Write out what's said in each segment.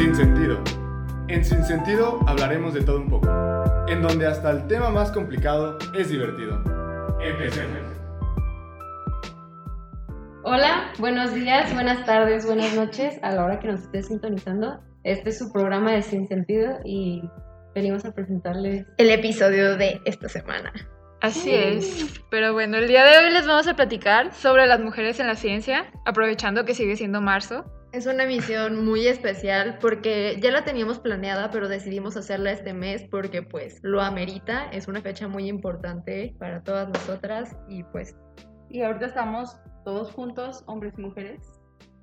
Sin sentido. En Sin sentido hablaremos de todo un poco, en donde hasta el tema más complicado es divertido. Empecemos. Hola, buenos días, buenas tardes, buenas noches a la hora que nos esté sintonizando. Este es su programa de Sin Sentido y venimos a presentarles el episodio de esta semana. Así es. Pero bueno, el día de hoy les vamos a platicar sobre las mujeres en la ciencia, aprovechando que sigue siendo marzo. Es una emisión muy especial porque ya la teníamos planeada, pero decidimos hacerla este mes porque pues lo amerita. Es una fecha muy importante para todas nosotras y pues... Y ahorita estamos todos juntos, hombres y mujeres.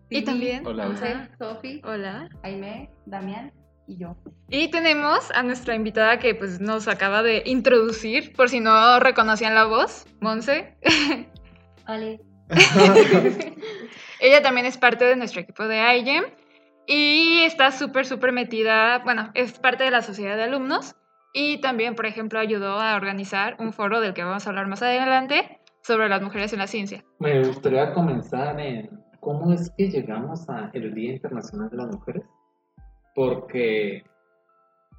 Y también... Hola. José, Sofi, Hola. Jaime, Damián y yo. Y tenemos a nuestra invitada que pues nos acaba de introducir, por si no reconocían la voz, Monse. Ale. Ella también es parte de nuestro equipo de IGEM y está súper, súper metida, bueno, es parte de la sociedad de alumnos y también, por ejemplo, ayudó a organizar un foro del que vamos a hablar más adelante sobre las mujeres en la ciencia. Me gustaría comenzar en cómo es que llegamos al Día Internacional de las Mujeres, porque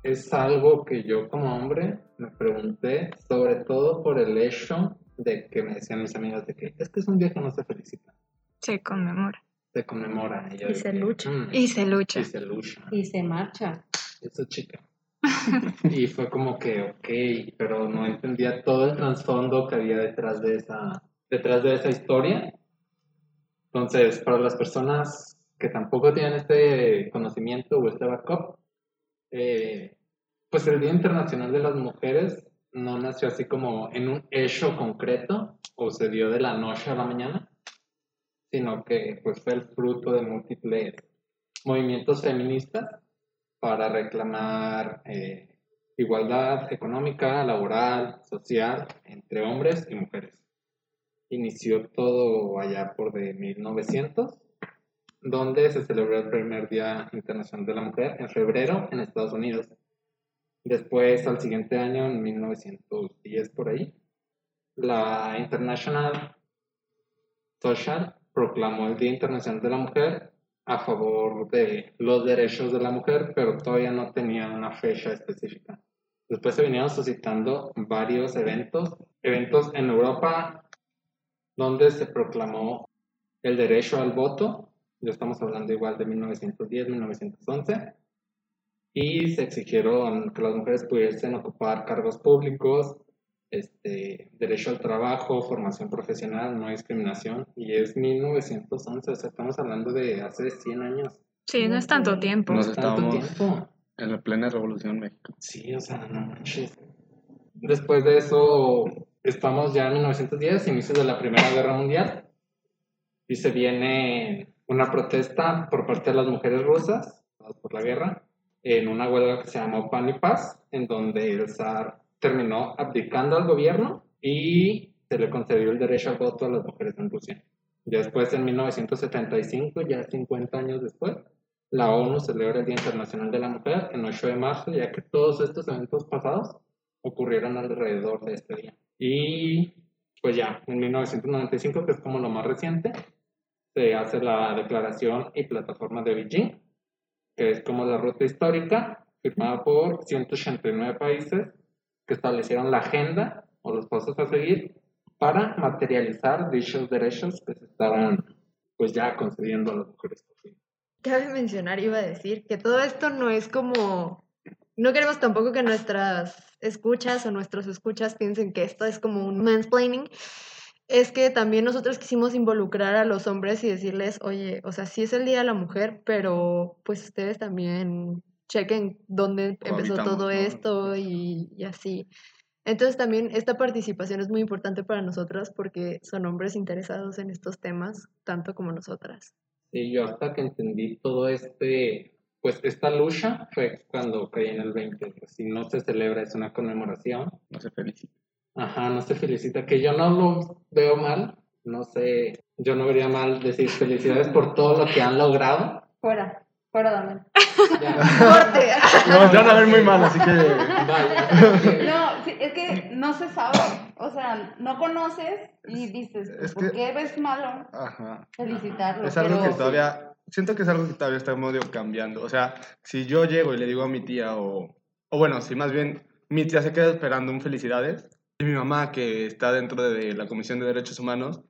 es algo que yo como hombre me pregunté, sobre todo por el hecho de que me decían mis amigas de que es que es un día que no se felicita, Se conmemora se conmemora. yo Y se dije, lucha. "Mm, y se lucha. y se lucha. Y se marcha. Esa chica. y fue como que, ok, pero no entendía todo el trasfondo que había detrás de esa, detrás de esa historia. Entonces, para las personas que tampoco tienen este conocimiento o este backup, eh, pues el Día Internacional de las Mujeres no nació así como en un hecho concreto o se dio de la noche a la mañana, sino que pues fue el fruto de múltiples movimientos feministas para reclamar eh, igualdad económica, laboral, social entre hombres y mujeres. Inició todo allá por de 1900, donde se celebró el primer Día Internacional de la Mujer en febrero en Estados Unidos. Después, al siguiente año, en 1910 por ahí, la International Social proclamó el Día Internacional de la Mujer a favor de los derechos de la mujer, pero todavía no tenía una fecha específica. Después se vinieron suscitando varios eventos, eventos en Europa donde se proclamó el derecho al voto, ya estamos hablando igual de 1910-1911, y se exigieron que las mujeres pudiesen ocupar cargos públicos, este, derecho al trabajo, formación profesional, no discriminación, y es 1911, o sea, estamos hablando de hace 100 años. Sí, no es tanto tiempo. No Nos es tanto estábamos- tiempo. En la plena Revolución México. Sí, o sea, no manches. Después de eso, estamos ya en 1910, inicios de la Primera Guerra Mundial, y se viene una protesta por parte de las mujeres rusas por la guerra, en una huelga que se llamó Pan y Paz, en donde el zar terminó abdicando al gobierno y se le concedió el derecho al voto a las mujeres en Rusia. Después, en 1975, ya 50 años después, la ONU celebra el Día Internacional de la Mujer en 8 de marzo, ya que todos estos eventos pasados ocurrieron alrededor de este día. Y pues ya, en 1995, que es como lo más reciente, se hace la Declaración y Plataforma de Beijing, que es como la ruta histórica firmada por 189 países que establecieron la agenda o los pasos a seguir para materializar dichos derechos que se estaban pues ya concediendo a las mujeres. Cabe mencionar, iba a decir, que todo esto no es como... No queremos tampoco que nuestras escuchas o nuestros escuchas piensen que esto es como un mansplaining. Es que también nosotros quisimos involucrar a los hombres y decirles, oye, o sea, sí es el Día de la Mujer, pero pues ustedes también chequen dónde empezó todo esto y, y así. Entonces también esta participación es muy importante para nosotras porque son hombres interesados en estos temas, tanto como nosotras. Y yo hasta que entendí todo este, pues esta lucha fue cuando caí en el 20. pues, si no se celebra, es una conmemoración. No se felicita. Ajá, no se felicita, que yo no lo veo mal, no sé, yo no vería mal decir felicidades por todo lo que han logrado. Fuera, fuera Damián. Ya, ¡Corte! No, te van a ver muy mal, así que. vaya. No, es que no se sabe. O sea, no conoces y dices, Es ¿por que- qué ves malo Ajá. felicitarlo? Es algo Pero- que todavía siento que es algo que todavía está medio cambiando. O sea, si yo llego y le digo a mi tía o, o bueno, si más bien mi tía se queda esperando un felicidades y mi mamá que está dentro de la Comisión de Derechos Humanos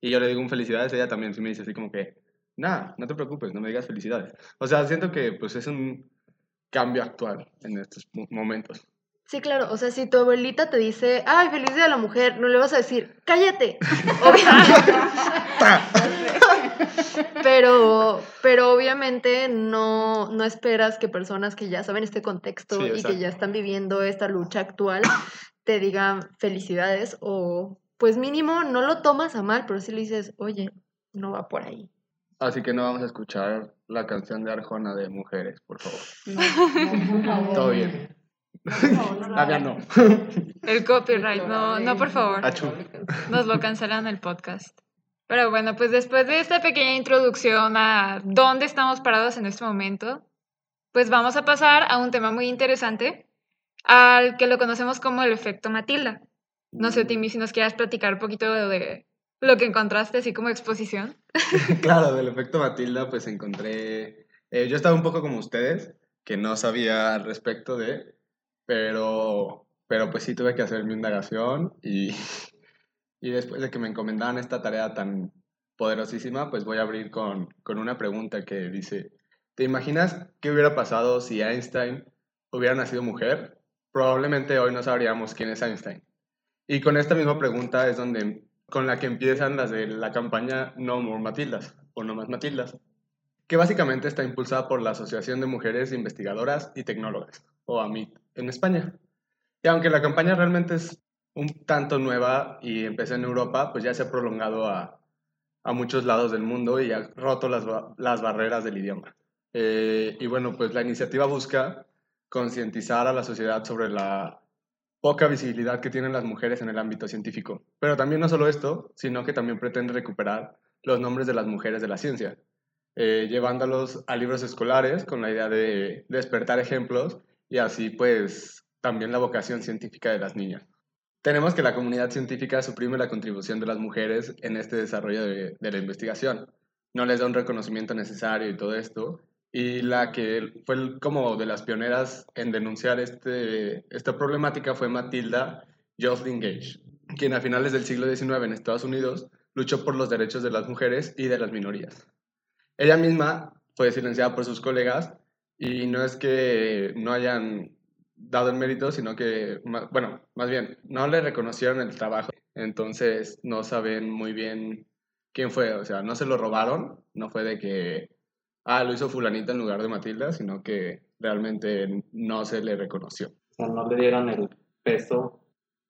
y yo le digo un felicidades, ella también sí me dice así como que, nada, no te preocupes, no me digas felicidades. O sea, siento que pues es un cambio actual en estos mo- momentos. Sí, claro, o sea, si tu abuelita te dice, ay, feliz día de la mujer, no le vas a decir, cállate. Obviamente. pero, pero obviamente no, no esperas que personas que ya saben este contexto Sí, y que ya están viviendo esta lucha actual te digan felicidades o pues mínimo no lo tomas a mal, pero sí le dices, oye, no va por ahí. Así que no vamos a escuchar la canción de Arjona de Mujeres, por favor. No, no. Todo bien. Por favor, no. El copyright, no, no, por favor. Nos lo cancelan el podcast. Pero bueno, pues después de esta pequeña introducción a dónde estamos parados en este momento, pues vamos a pasar a un tema muy interesante, al que lo conocemos como el efecto Matilda. No sé, Timmy, si nos quieras platicar un poquito de lo que encontraste, así como exposición. Claro, del efecto Matilda, pues encontré. eh, yo estaba un poco como ustedes, que no sabía al respecto de, pero, pero pues sí tuve que hacer mi indagación y, y después de que me encomendaban esta tarea tan poderosísima, pues voy a abrir con, con una pregunta que dice: ¿Te imaginas qué hubiera pasado si Einstein hubiera nacido mujer? Probablemente hoy no sabríamos quién es Einstein. Y con esta misma pregunta es donde con la que empiezan las de la campaña No More Matildas o No Más Matildas, que básicamente está impulsada por la Asociación de Mujeres Investigadoras y Tecnólogas, o AMIT, en España. Y aunque la campaña realmente es un tanto nueva y empezó en Europa, pues ya se ha prolongado a, muchos lados del mundo y ha roto las barreras del idioma. Eh, y bueno, pues la iniciativa busca concientizar a la sociedad sobre la poca visibilidad que tienen las mujeres en el ámbito científico. Pero también no solo esto, sino que también pretende recuperar los nombres de las mujeres de la ciencia, eh, llevándolos a libros escolares con la idea de despertar ejemplos y así pues también la vocación científica de las niñas. Tenemos que la comunidad científica suprime la contribución de las mujeres en este desarrollo de, de la investigación. No les da un reconocimiento necesario y todo esto. Y la que fue como de las pioneras en denunciar este, esta problemática fue Matilda Jocelyn Gage, quien a finales del siglo XIX en Estados Unidos luchó por los derechos de las mujeres y de las minorías. Ella misma fue silenciada por sus colegas y no es que no hayan dado el mérito, sino que, bueno, más bien, no le reconocieron el trabajo. Entonces no saben muy bien quién fue. O sea, no se lo robaron, no fue de que, ah, lo hizo fulanita en lugar de Matilda, sino que realmente no se le reconoció. O sea, no le dieron el peso.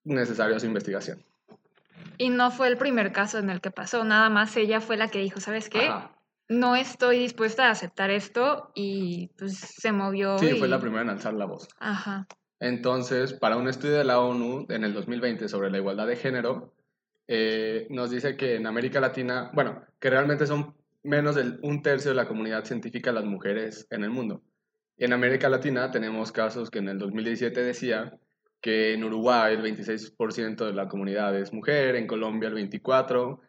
Necesario a su investigación. Y no fue el primer caso en el que pasó, nada más ella fue la que dijo, ¿sabes qué? Ajá. No estoy dispuesta a aceptar esto y pues se movió. Sí, fue y- la primera en alzar la voz. Ajá. Entonces, para un estudio de la ONU en el 2020 sobre la igualdad de género, eh, nos dice que en América Latina, bueno, que realmente son menos del un tercio de la comunidad científica las mujeres en el mundo. Y en América Latina tenemos casos que en el 2017 decía que en Uruguay el 26% de la comunidad es mujer, en Colombia el 24%,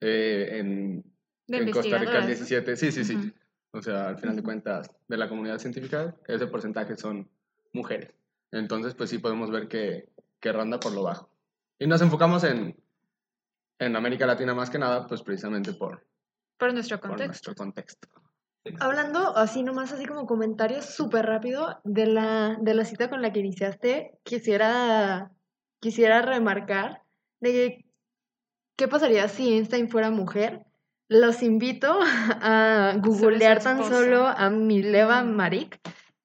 eh, en, De en Costa Rica el investigadoras. 17%, sí, sí, sí. Ujú. O sea, al final de cuentas, de la comunidad científica, ese porcentaje son mujeres. Entonces, pues sí podemos ver que, que ronda por lo bajo. Y nos enfocamos en, en América Latina más que nada, pues precisamente por, Por nuestro por contexto. nuestro contexto. Hablando así nomás, así como comentarios súper rápido de la, de la cita con la que iniciaste, quisiera, quisiera remarcar de que, qué pasaría si Einstein fuera mujer. Los invito a googlear tan solo a Mileva Marik,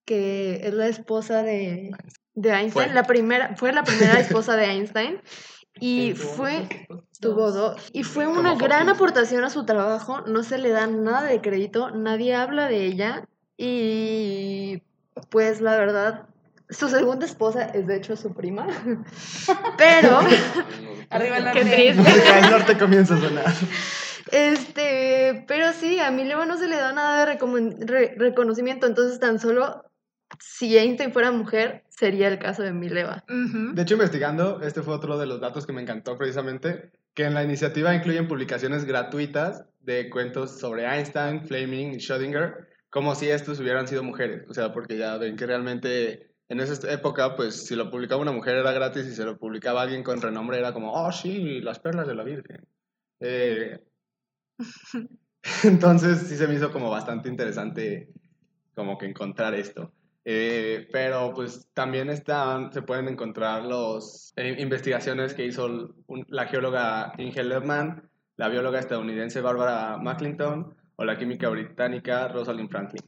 que es la esposa de, de Einstein, Fue. la primera, fue la primera esposa de Einstein. Y fue, tuvo dos. Y fue una gran aportación a su trabajo. No se le da nada de crédito. Nadie habla de ella. Y pues la verdad, su segunda esposa es de hecho su prima. Pero, Arriba el Qué norte. triste. el norte comienza a sonar. Este, pero sí, a Mileva no se le da nada de re- reconocimiento. Entonces, tan solo si Einstein fuera mujer, sería el caso de Mileva. Ujú. De hecho, investigando, este fue otro de los datos que me encantó precisamente, que en la iniciativa incluyen publicaciones gratuitas de cuentos sobre Einstein, Fleming y Schrödinger, como si estos hubieran sido mujeres. O sea, porque ya ven que realmente en esa época, pues si lo publicaba una mujer era gratis y si lo publicaba alguien con renombre era como, oh sí, las perlas de la Virgen. Eh, entonces sí se me hizo como bastante interesante como que encontrar esto. Eh, pero pues también están, se pueden encontrar las investigaciones que hizo un- la geóloga Inge Lerman, la bióloga estadounidense Barbara McClinton o la química británica Rosalind Franklin,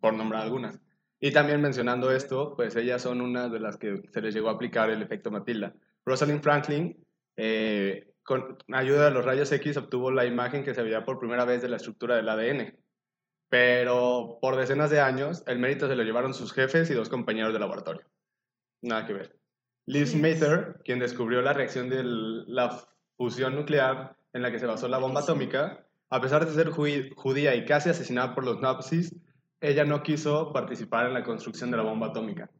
por nombrar algunas. Y también mencionando esto, pues ellas son una de las que se les llegó a aplicar el efecto Matilda. Rosalind Franklin, eh, con ayuda de los rayos X, obtuvo la imagen que se veía por primera vez de la estructura del ADN. Pero por decenas de años, el mérito se lo llevaron sus jefes y dos compañeros de laboratorio. Nada que ver. Liz Mather, quien descubrió la reacción de la fusión nuclear en la que se basó la bomba atómica, a pesar de ser judí- judía y casi asesinada por los nazis, ella no quiso participar en la construcción de la bomba atómica.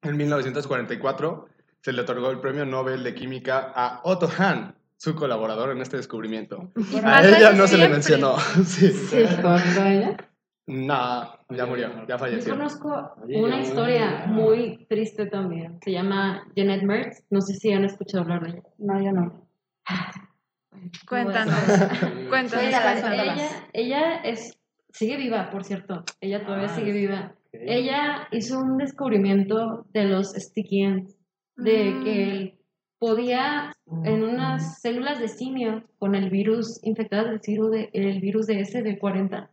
En 1944 se le otorgó el Premio Nobel de Química a Otto Hahn, su colaborador en este descubrimiento. A ella no se le siempre. mencionó. Sí. ¿Conoces a ella? No, ya murió, ya Yo falleció. conozco Oye, una yo- historia muy triste también. Se llama Janet Mertz. No sé si han escuchado hablar de ella. No, yo no. Cuéntanos, cuéntanos. Ella, ella es, sigue viva, por cierto. Ella todavía Ah, sigue viva. Ok. Ella hizo un descubrimiento de los sticky ends, de Mm. que podía en unas células de simio con el virus infectadas del virus de, el virus de SD40,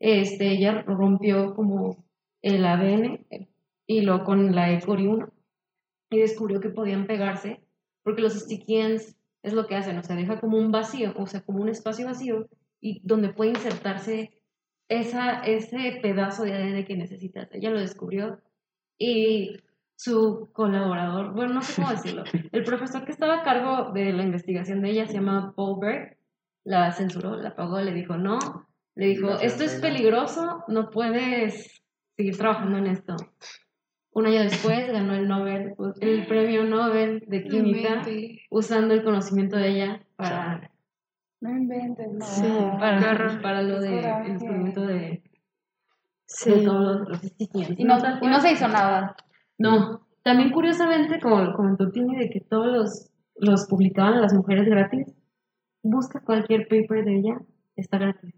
este, ella rompió como el ADN y lo con la E. coli 1 y descubrió que podían pegarse porque los sticky ends es lo que hacen, o sea, deja como un vacío, o sea, como un espacio vacío y donde puede insertarse esa, ese pedazo de ADN que necesitas. Ella lo descubrió y su colaborador, bueno, no sé cómo decirlo, el profesor que estaba a cargo de la investigación de ella se llama Paul Berg, la censuró, la apagó, le dijo no, le dijo, esto es peligroso, no puedes seguir trabajando en esto. Un año después ganó el Nobel, el premio Nobel de Química, usando el conocimiento de ella para, No inventes, no. Sí, Qué para, para lo de descubrimiento de, de Sí. todos los, los Y no, y se hizo nada. No, también curiosamente, como comentó Tini, de que todos los, los publicaban las mujeres gratis, busca cualquier paper de ella, está gratis.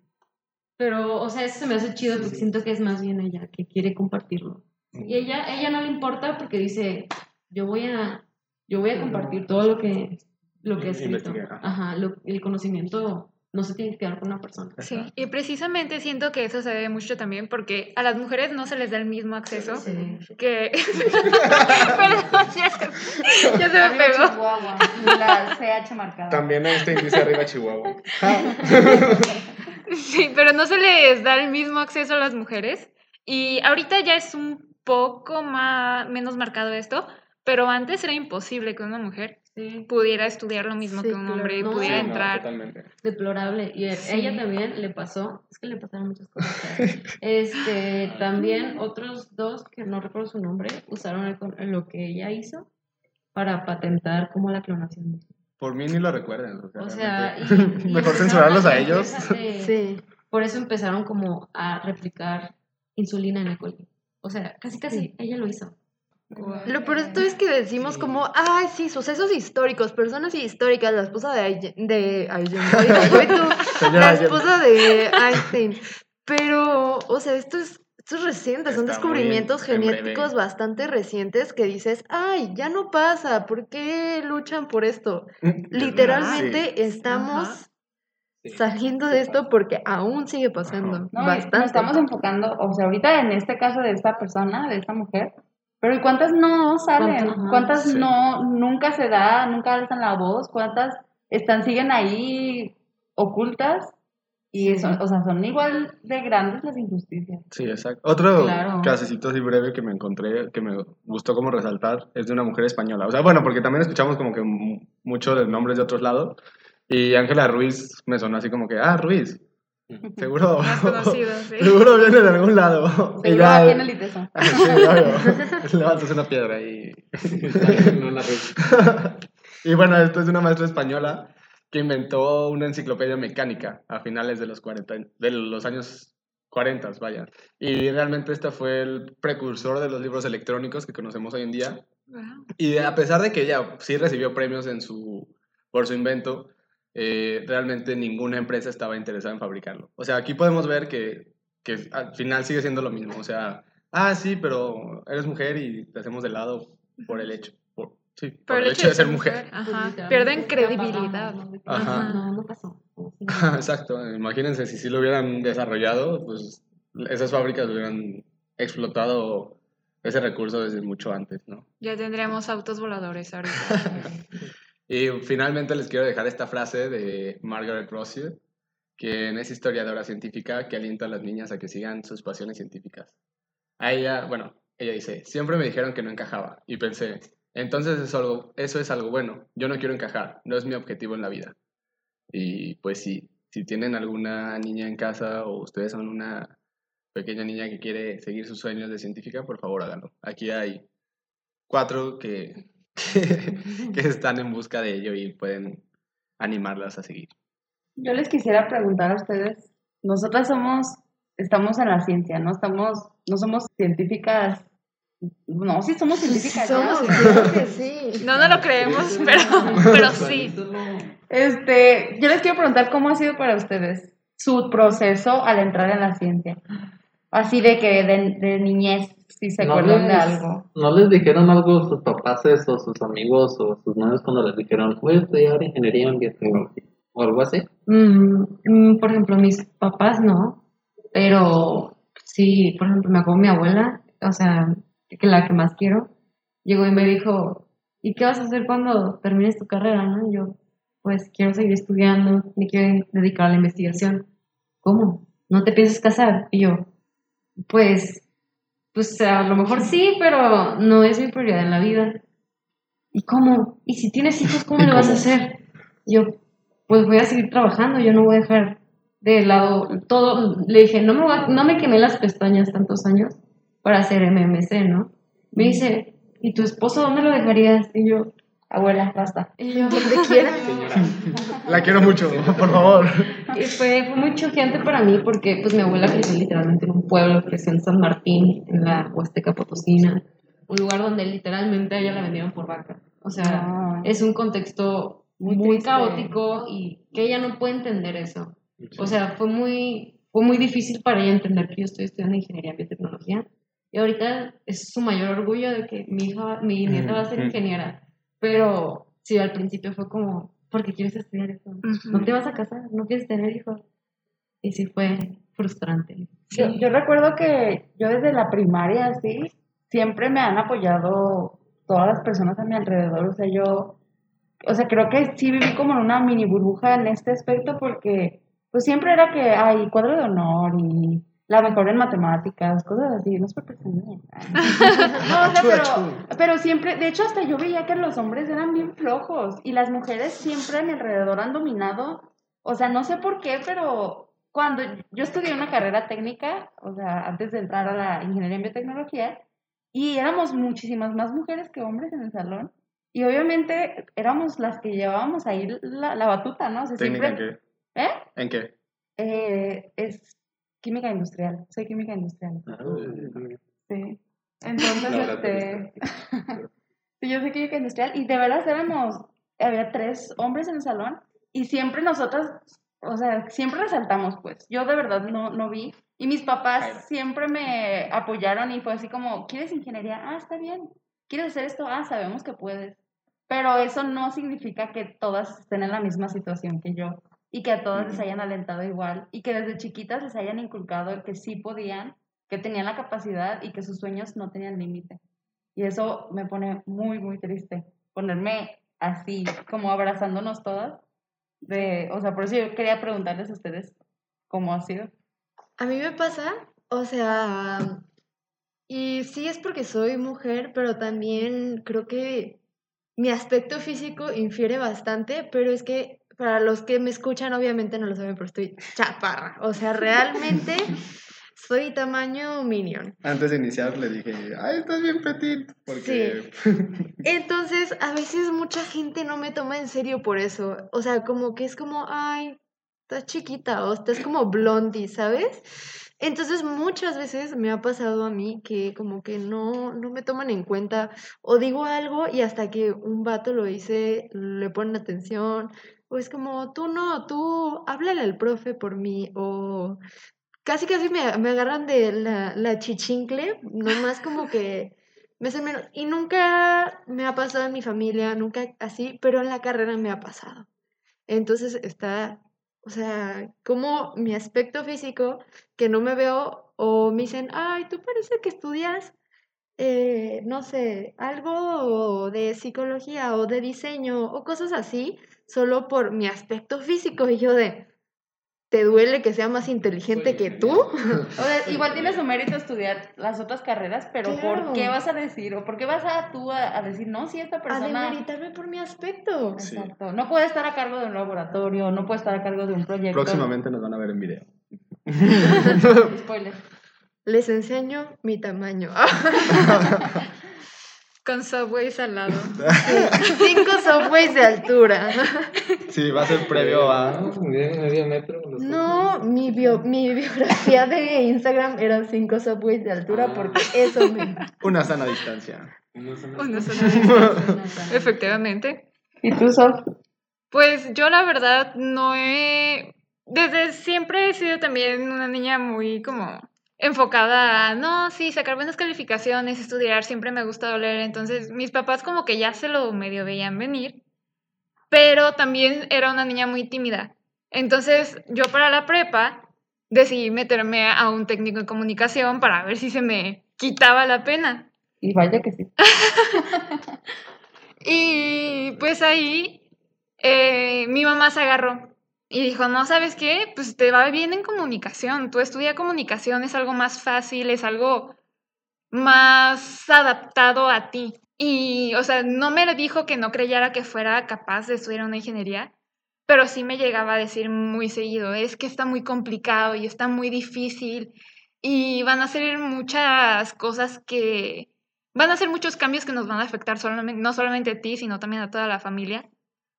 Pero, o sea, eso se me hace chido porque siento que es más bien ella que quiere compartirlo. Y ella, ella no le importa porque dice, yo voy a, yo voy a compartir todo lo que, lo que he escrito. Ajá, lo- el conocimiento no se tiene que quedar con una persona. Sí, y precisamente siento que eso se debe mucho también porque a las mujeres no se les da el mismo acceso Sí. que... Perdón, ya se, ya se me Arriba pegó. Chihuahua, la CH marcada. También este dice arriba Chihuahua. Sí, pero no se les da el mismo acceso a las mujeres. Y ahorita ya es un poco más, menos marcado esto, pero antes era imposible que una mujer Sí, pudiera estudiar lo mismo Sí, que un hombre y No, pudiera sí, no, entrar. totalmente. deplorable. Y a ella también le pasó, es que le pasaron muchas cosas. Este, también otros dos, que no recuerdo su nombre, usaron el lo que ella hizo para patentar como la clonación. Por mí ni lo recuerden. O sea, O sea, y- realmente- y mejor censurarlos a ellos. empiezan de- Sí. Por eso empezaron como a replicar insulina en el cuello. O sea, casi casi ella lo hizo. Lo peor de todo es que decimos como, ay, sí, sucesos históricos, personas históricas, la esposa de Einstein, de fue tú, la esposa de Einstein. Pero, o sea, esto es, esto es reciente, son Está descubrimientos genéticos bastante recientes que dices, ay, ya no pasa, ¿por qué luchan por esto? Literalmente Sí. estamos Sí. saliendo de esto porque aún sigue pasando. No, bastante. nos estamos enfocando, o sea, ahorita en este caso de esta persona, de esta mujer, pero ¿y cuántas no salen? ¿Cuántas? ¿Cuántas sí. no, nunca se da, nunca alzan la voz? ¿Cuántas están, siguen ahí ocultas? Y son, o sea, son igual de grandes las injusticias. Sí, exacto. Otro Claro. casecito así breve que me encontré, que me gustó como resaltar, es de una mujer española. O sea, bueno, porque también escuchamos como que mu- mucho de nombres de otros lados. Y Ángela Ruiz me sonó así como que, ah, Ruiz, seguro, Más conocido, sí. seguro viene de algún lado. Seguro Ella- aquí en el ITESO. Ah, sí, obvio. Levantas una piedra y... No la ves. y bueno, esto es una maestra española que inventó una enciclopedia mecánica a finales de los 40, de los años 40, vaya. Y realmente este fue el precursor de los libros electrónicos que conocemos hoy en día. Wow. Y a pesar de que ella sí recibió premios en su, por su invento, eh, realmente ninguna empresa estaba interesada en fabricarlo. O sea, aquí podemos ver que, que al final sigue siendo lo mismo. O sea, ah, sí, pero eres mujer y te hacemos de lado por el hecho. Por, sí, por, el, hecho de ser mujer. Ajá. Pierden credibilidad. ¿no? Ajá. No, no pasó. Exacto, imagínense si sí lo hubieran desarrollado, pues esas fábricas hubieran explotado ese recurso desde mucho antes, ¿no? Ya tendríamos autos voladores ahorita. Y finalmente les quiero dejar esta frase de Margaret Rossier, quien es historiadora científica que alienta a las niñas a que sigan sus pasiones científicas. A ella, bueno, ella dice, siempre me dijeron que no encajaba y pensé, entonces es algo, eso es algo bueno, yo no quiero encajar, no es mi objetivo en la vida. Y pues sí, si tienen alguna niña en casa o ustedes son una pequeña niña que quiere seguir sus sueños de científica, por favor háganlo. Aquí hay cuatro que, que, que están en busca de ello y pueden animarlas a seguir. Yo les quisiera preguntar a ustedes, nosotras somos, estamos en la ciencia, ¿no? Estamos, no somos científicas, no, sí somos científicas. ya, Somos, que sí. No, no lo creemos, pero, pero sí. Este, yo les quiero preguntar cómo ha sido para ustedes su proceso al entrar en la ciencia. Así de que de, de niñez, si se ¿No acuerdan de algo. ¿No les dijeron algo sus papás o sus amigos o sus novios cuando les dijeron, voy a estudiar ingeniería en biotecnología? O algo así. Mm, mm, por ejemplo, mis papás no, pero sí, por ejemplo, me acuerdo mi abuela, o sea, que la que más quiero, llegó y me dijo, ¿y qué vas a hacer cuando termines tu carrera? ¿no? Y yo, pues quiero seguir estudiando, me quiero dedicar a la investigación. ¿Cómo? ¿No te piensas casar? Y yo, pues, pues a lo mejor sí, pero no es mi prioridad en la vida. ¿Y cómo? ¿Y si tienes hijos, cómo le vas a hacer? Yo, pues voy a seguir trabajando, yo no voy a dejar de lado todo. Le dije, no me, voy a- no me quemé las pestañas tantos años para hacer MMC, ¿no? Me dice, ¿y tu esposo dónde lo dejarías? Y yo, Abuela, basta. Donde quiera. La quiero mucho, por favor. Y fue, fue muy choqueante para mí porque pues mi abuela creció literalmente en un pueblo, creció en San Martín, en la Huasteca Potosina, un lugar donde literalmente a ella la vendieron por vaca. O sea, es un contexto Muy caótico y que ella no puede entender eso. O sea, fue muy, fue muy difícil para ella entender que yo estoy estudiando ingeniería en biotecnología. Y ahorita es su mayor orgullo de que mi hija, mi nieta va a ser ingeniera. Pero sí, al principio fue como, ¿por qué quieres estudiar eso? No te vas a casar, no quieres tener hijos. Y sí fue frustrante. Yo, yo recuerdo que yo desde la primaria, así, siempre me han apoyado todas las personas a mi alrededor. O sea, yo, o sea, creo que sí viví como en una mini burbuja en este aspecto porque, pues siempre era que, hay cuadro de honor y la mejor en matemáticas, cosas así, no es por presumir. No, o sea, pero, pero siempre, de hecho, hasta yo veía que los hombres eran bien flojos y las mujeres siempre a mi alrededor han dominado. O sea, no sé por qué, pero cuando yo estudié una carrera técnica, o sea, antes de entrar a la ingeniería en biotecnología, y éramos muchísimas más mujeres que hombres en el salón. Y obviamente éramos las que llevábamos ahí la, la batuta, ¿no? O sea, ¿Técnica en siempre, qué? ¿Eh? ¿En qué? Eh, es química industrial, soy química industrial. Sí. Entonces, No, la este. sí, yo soy química industrial y de veras éramos. Había tres hombres en el salón y siempre nosotras, o sea, siempre resaltamos, pues. Yo de verdad no, no vi. Y mis papás Ay, siempre me apoyaron y fue así como: ¿quieres ingeniería? Ah, está bien. ¿Quieres hacer esto? Ah, sabemos que puedes. Pero eso no significa que todas estén en la misma situación que yo y que a todas les hayan alentado igual y que desde chiquitas les hayan inculcado el que sí podían, que tenían la capacidad y que sus sueños no tenían límite. Y eso me pone muy, muy triste, ponerme así, como abrazándonos todas. De, o sea, por eso yo quería preguntarles a ustedes cómo ha sido. A mí me pasa, o sea, y sí es porque soy mujer, pero también creo que mi aspecto físico infiere bastante, pero es que para los que me escuchan obviamente no lo saben, pero estoy chaparra. O sea, realmente soy tamaño minion. Antes de iniciar le dije, ay, estás bien petit. Porque. Entonces, a veces mucha gente no me toma en serio por eso. O sea, como que es como, ay, estás chiquita o estás como blondie, ¿sabes? Entonces muchas veces me ha pasado a mí que como que no, no me toman en cuenta o digo algo y hasta que un vato lo dice le ponen atención o es como tú no, tú háblale al profe por mí o casi casi me, me agarran de la, la chichincle, nomás como que me hacen menos y nunca me ha pasado en mi familia, nunca así, pero en la carrera me ha pasado. Entonces está o sea, como mi aspecto físico, que no me veo, o me dicen, ay, tú parece que estudias, eh, no sé, algo de psicología o de diseño o cosas así, solo por mi aspecto físico. Y yo de, ¿te duele que sea más inteligente que tú? O sea, igual tiene su mérito estudiar las otras carreras, pero Claro. ¿por qué vas a decir? ¿O por qué vas a tú a, a decir, no, si esta A persona... demeritarme por mi aspecto. Sí. Exacto. No puede estar a cargo de un laboratorio, no puede estar a cargo de un proyecto. Próximamente nos van a ver en video. Spoiler. Les enseño mi tamaño. Con Subways al lado. Cinco subways de altura. Sí, va a ser previo a. Medio metro. No, mi, bio- mi biografía de Instagram eran cinco subways de altura Ah. porque eso me... Una sana distancia. Una sola vez. Efectivamente. ¿Y tú, Sof? Pues yo la verdad no he... Desde siempre he sido también una niña muy como enfocada a, no, sí, sacar buenas calificaciones, estudiar, siempre me gusta leer. Entonces mis papás como que ya se lo medio veían venir, pero también era una niña muy tímida. Entonces yo para la prepa decidí meterme a un técnico en comunicación para ver si se me quitaba la pena. Y vaya que sí. Y pues ahí eh, mi mamá se agarró y dijo, no, ¿sabes qué? Pues te va bien en comunicación. Tú estudia comunicación, es algo más fácil, es algo más adaptado a ti. Y, o sea, no me dijo que no creyera que fuera capaz de estudiar una ingeniería, pero sí me llegaba a decir muy seguido, es que está muy complicado y está muy difícil y van a ser muchas cosas que van a ser muchos cambios que nos van a afectar no solamente a ti, sino también a toda la familia.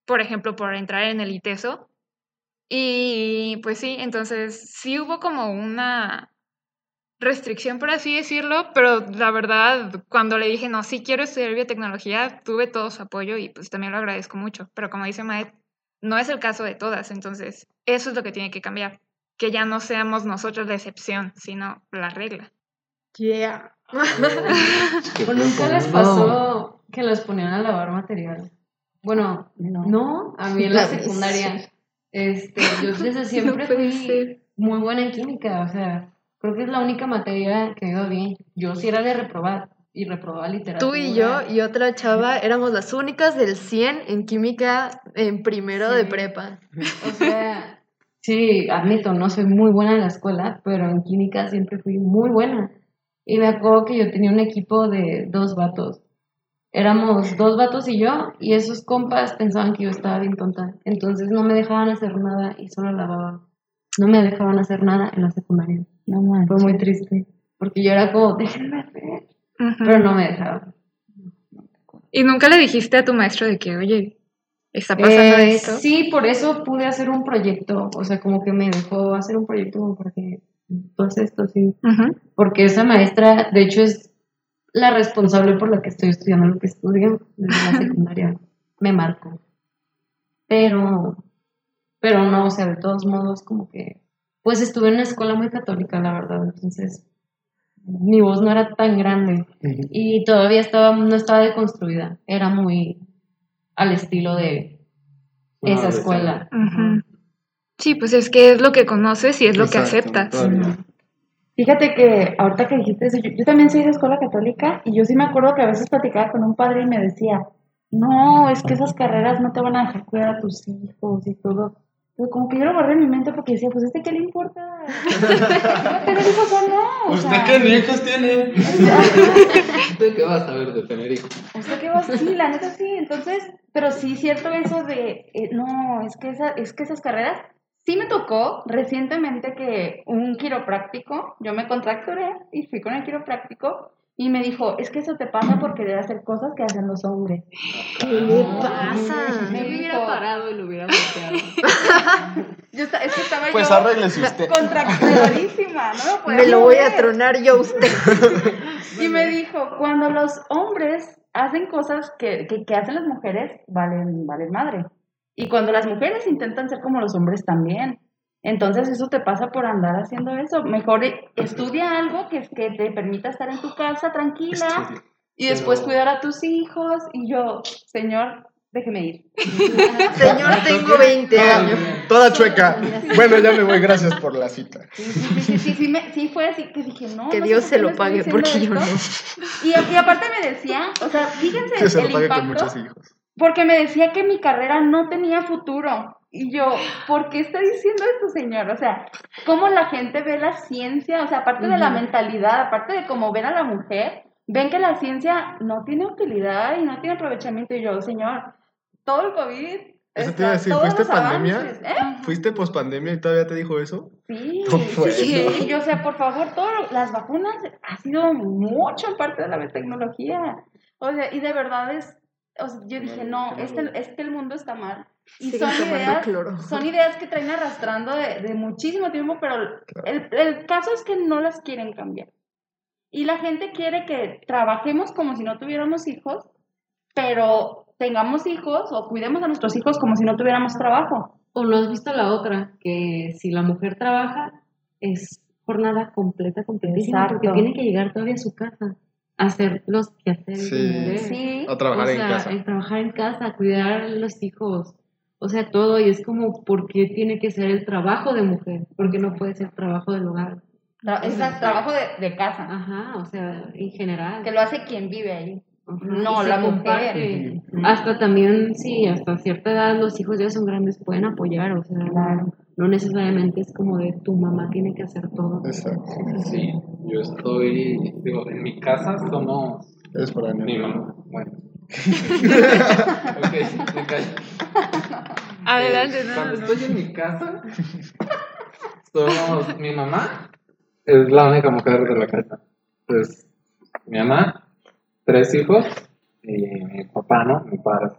Por ejemplo, por entrar en el ITESO. Y pues sí, entonces sí hubo como una restricción, por así decirlo, pero la verdad, cuando le dije, no, sí quiero estudiar biotecnología, tuve todo su apoyo y pues también lo agradezco mucho. Pero como dice Maet, no es el caso de todas, entonces eso es lo que tiene que cambiar. Que ya no seamos nosotros la excepción, sino la regla. Yeah. Qué ¿O nunca les pasó que los ponían a lavar material? Bueno, No. no, a mí en la secundaria. Este, yo desde siempre fui ser. muy buena en química, o sea, creo que es la única materia que me iba bien. Yo sí era de reprobar y reprobaba literatura. Tú y yo y otra chava éramos las únicas del 100 en química en primero de prepa. O sea, sí, admito, no soy muy buena en la escuela, pero en química siempre fui muy buena. Y me acuerdo que yo tenía un equipo de dos vatos. Éramos dos vatos y yo, y esos compas pensaban que yo estaba bien tonta. Entonces no me dejaban hacer nada y solo lavaban. No me dejaban hacer nada en la secundaria. No manches. Fue muy triste. Porque yo era como, déjenme hacer. Pero no me dejaban. ¿Y nunca le dijiste a tu maestro de que, oye, está pasando Eh, esto? Sí, por eso pude hacer un proyecto. O sea, como que me dejó hacer un proyecto como para que tú haces esto, sí. Porque esa maestra, de hecho, es la responsable por la que estoy estudiando lo que estudio desde la secundaria. Me marcó. Pero, pero no, o sea, de todos modos, como que, pues estuve en una escuela muy católica, la verdad. Entonces, mi voz no era tan grande y todavía estaba, no estaba deconstruida. Era muy al estilo de Una esa escuela. Sí, pues es que es lo que conoces y es lo que aceptas. Fíjate que ahorita que dijiste eso, yo, yo también soy de escuela católica y yo sí me acuerdo que a veces platicaba con un padre y me decía, no, es que esas carreras no te van a dejar cuidar a tus hijos y todo. Pero como que yo lo guardé en mi mente porque decía, pues este qué le importa. ¿Va a tener hijos o no? O ¿Usted sea, qué hijos tiene? ¿Usted qué va a saber de tener hijos? ¿Usted qué va? Sí, la neta sí. Entonces, pero sí, cierto eso de, eh, no, es que, esa, es que esas carreras Sí me tocó recientemente que un quiropráctico, yo me contracturé y fui con el quiropráctico y me dijo, es que eso te pasa por querer hacer cosas que hacen los hombres. ¿Qué le pasa? me Yo hubiera parado y lo hubiera volteado. Yo esta- es que estaba Pues yo arréglese usted. contracturadísima, no me podía Me lo voy a tronar yo a usted. Y me dijo, cuando los hombres hacen cosas que, que, que hacen las mujeres, valen, valen madre. Y cuando las mujeres intentan ser como los hombres también. Entonces eso te pasa por andar haciendo eso. Mejor eh, estudia algo que, que te permita estar en tu casa tranquila Estudia. y después Pero- cuidar a tus hijos. Y yo, señor, déjeme ir. Señor, tengo 20 años. Toda chueca. Bueno, ya me voy, gracias por la cita. Sí, sí, sí, sí, sí, sí, me- sí fue así que dije, no. Que Dios se lo pague, porque yo no. Y, y aparte me decía, o sea, fíjense Que se lo el pague con impacto. muchos hijos. Porque me decía que mi carrera no tenía futuro. Y yo, ¿por qué está diciendo esto, señor? O sea, ¿cómo la gente ve la ciencia? O sea, aparte de la mentalidad, aparte de cómo ven a la mujer, ven que la ciencia no tiene utilidad y no tiene aprovechamiento. Y yo, señor, todo el COVID. Eso te iba a decir, ¿fuiste pandemia? avances, ¿eh? ¿Fuiste pospandemia y todavía te dijo eso? Sí, No sí, puedo. sí, sí. Y, o sea, por favor, todas las vacunas ha sido mucho en parte de la tecnología. O sea, y de verdad es, o sea, yo dije, no, este, es que el mundo está mal. Y son ideas, cloro. son ideas que traen arrastrando de, de muchísimo tiempo, pero el, el caso es que no las quieren cambiar. Y la gente quiere que trabajemos como si no tuviéramos hijos, pero tengamos hijos o cuidemos a nuestros hijos como si no tuviéramos trabajo. O no has visto la otra, que si la mujer trabaja, es jornada completa, completísima, porque tiene que llegar todavía a su casa, a hacer los quehaceres Sí. Sí. A trabajar o en sea, casa. el trabajar en casa, cuidar a los hijos, o sea, todo, y es como, ¿por qué tiene que ser el trabajo de mujer? ¿Por qué no puede ser trabajo del hogar? Es el trabajo de, de casa, Ajá, o sea, en general. que lo hace quien vive ahí. Ajá, no, la comparte. mujer. Hasta también, sí, hasta cierta edad los hijos ya son grandes, pueden apoyar, o sea, Claro. no necesariamente es como de tu mamá tiene que hacer todo. Exacto. Sí, yo estoy, digo, en mi casa somos Es para mi mamá. Bueno. Ok, me callo. Adelante, Eh, no, Cuando no, no. estoy en mi casa, somos mi mamá, es la única mujer de la casa. Pues mi mamá, tres hijos, y mi papá, ¿no? Mi padre.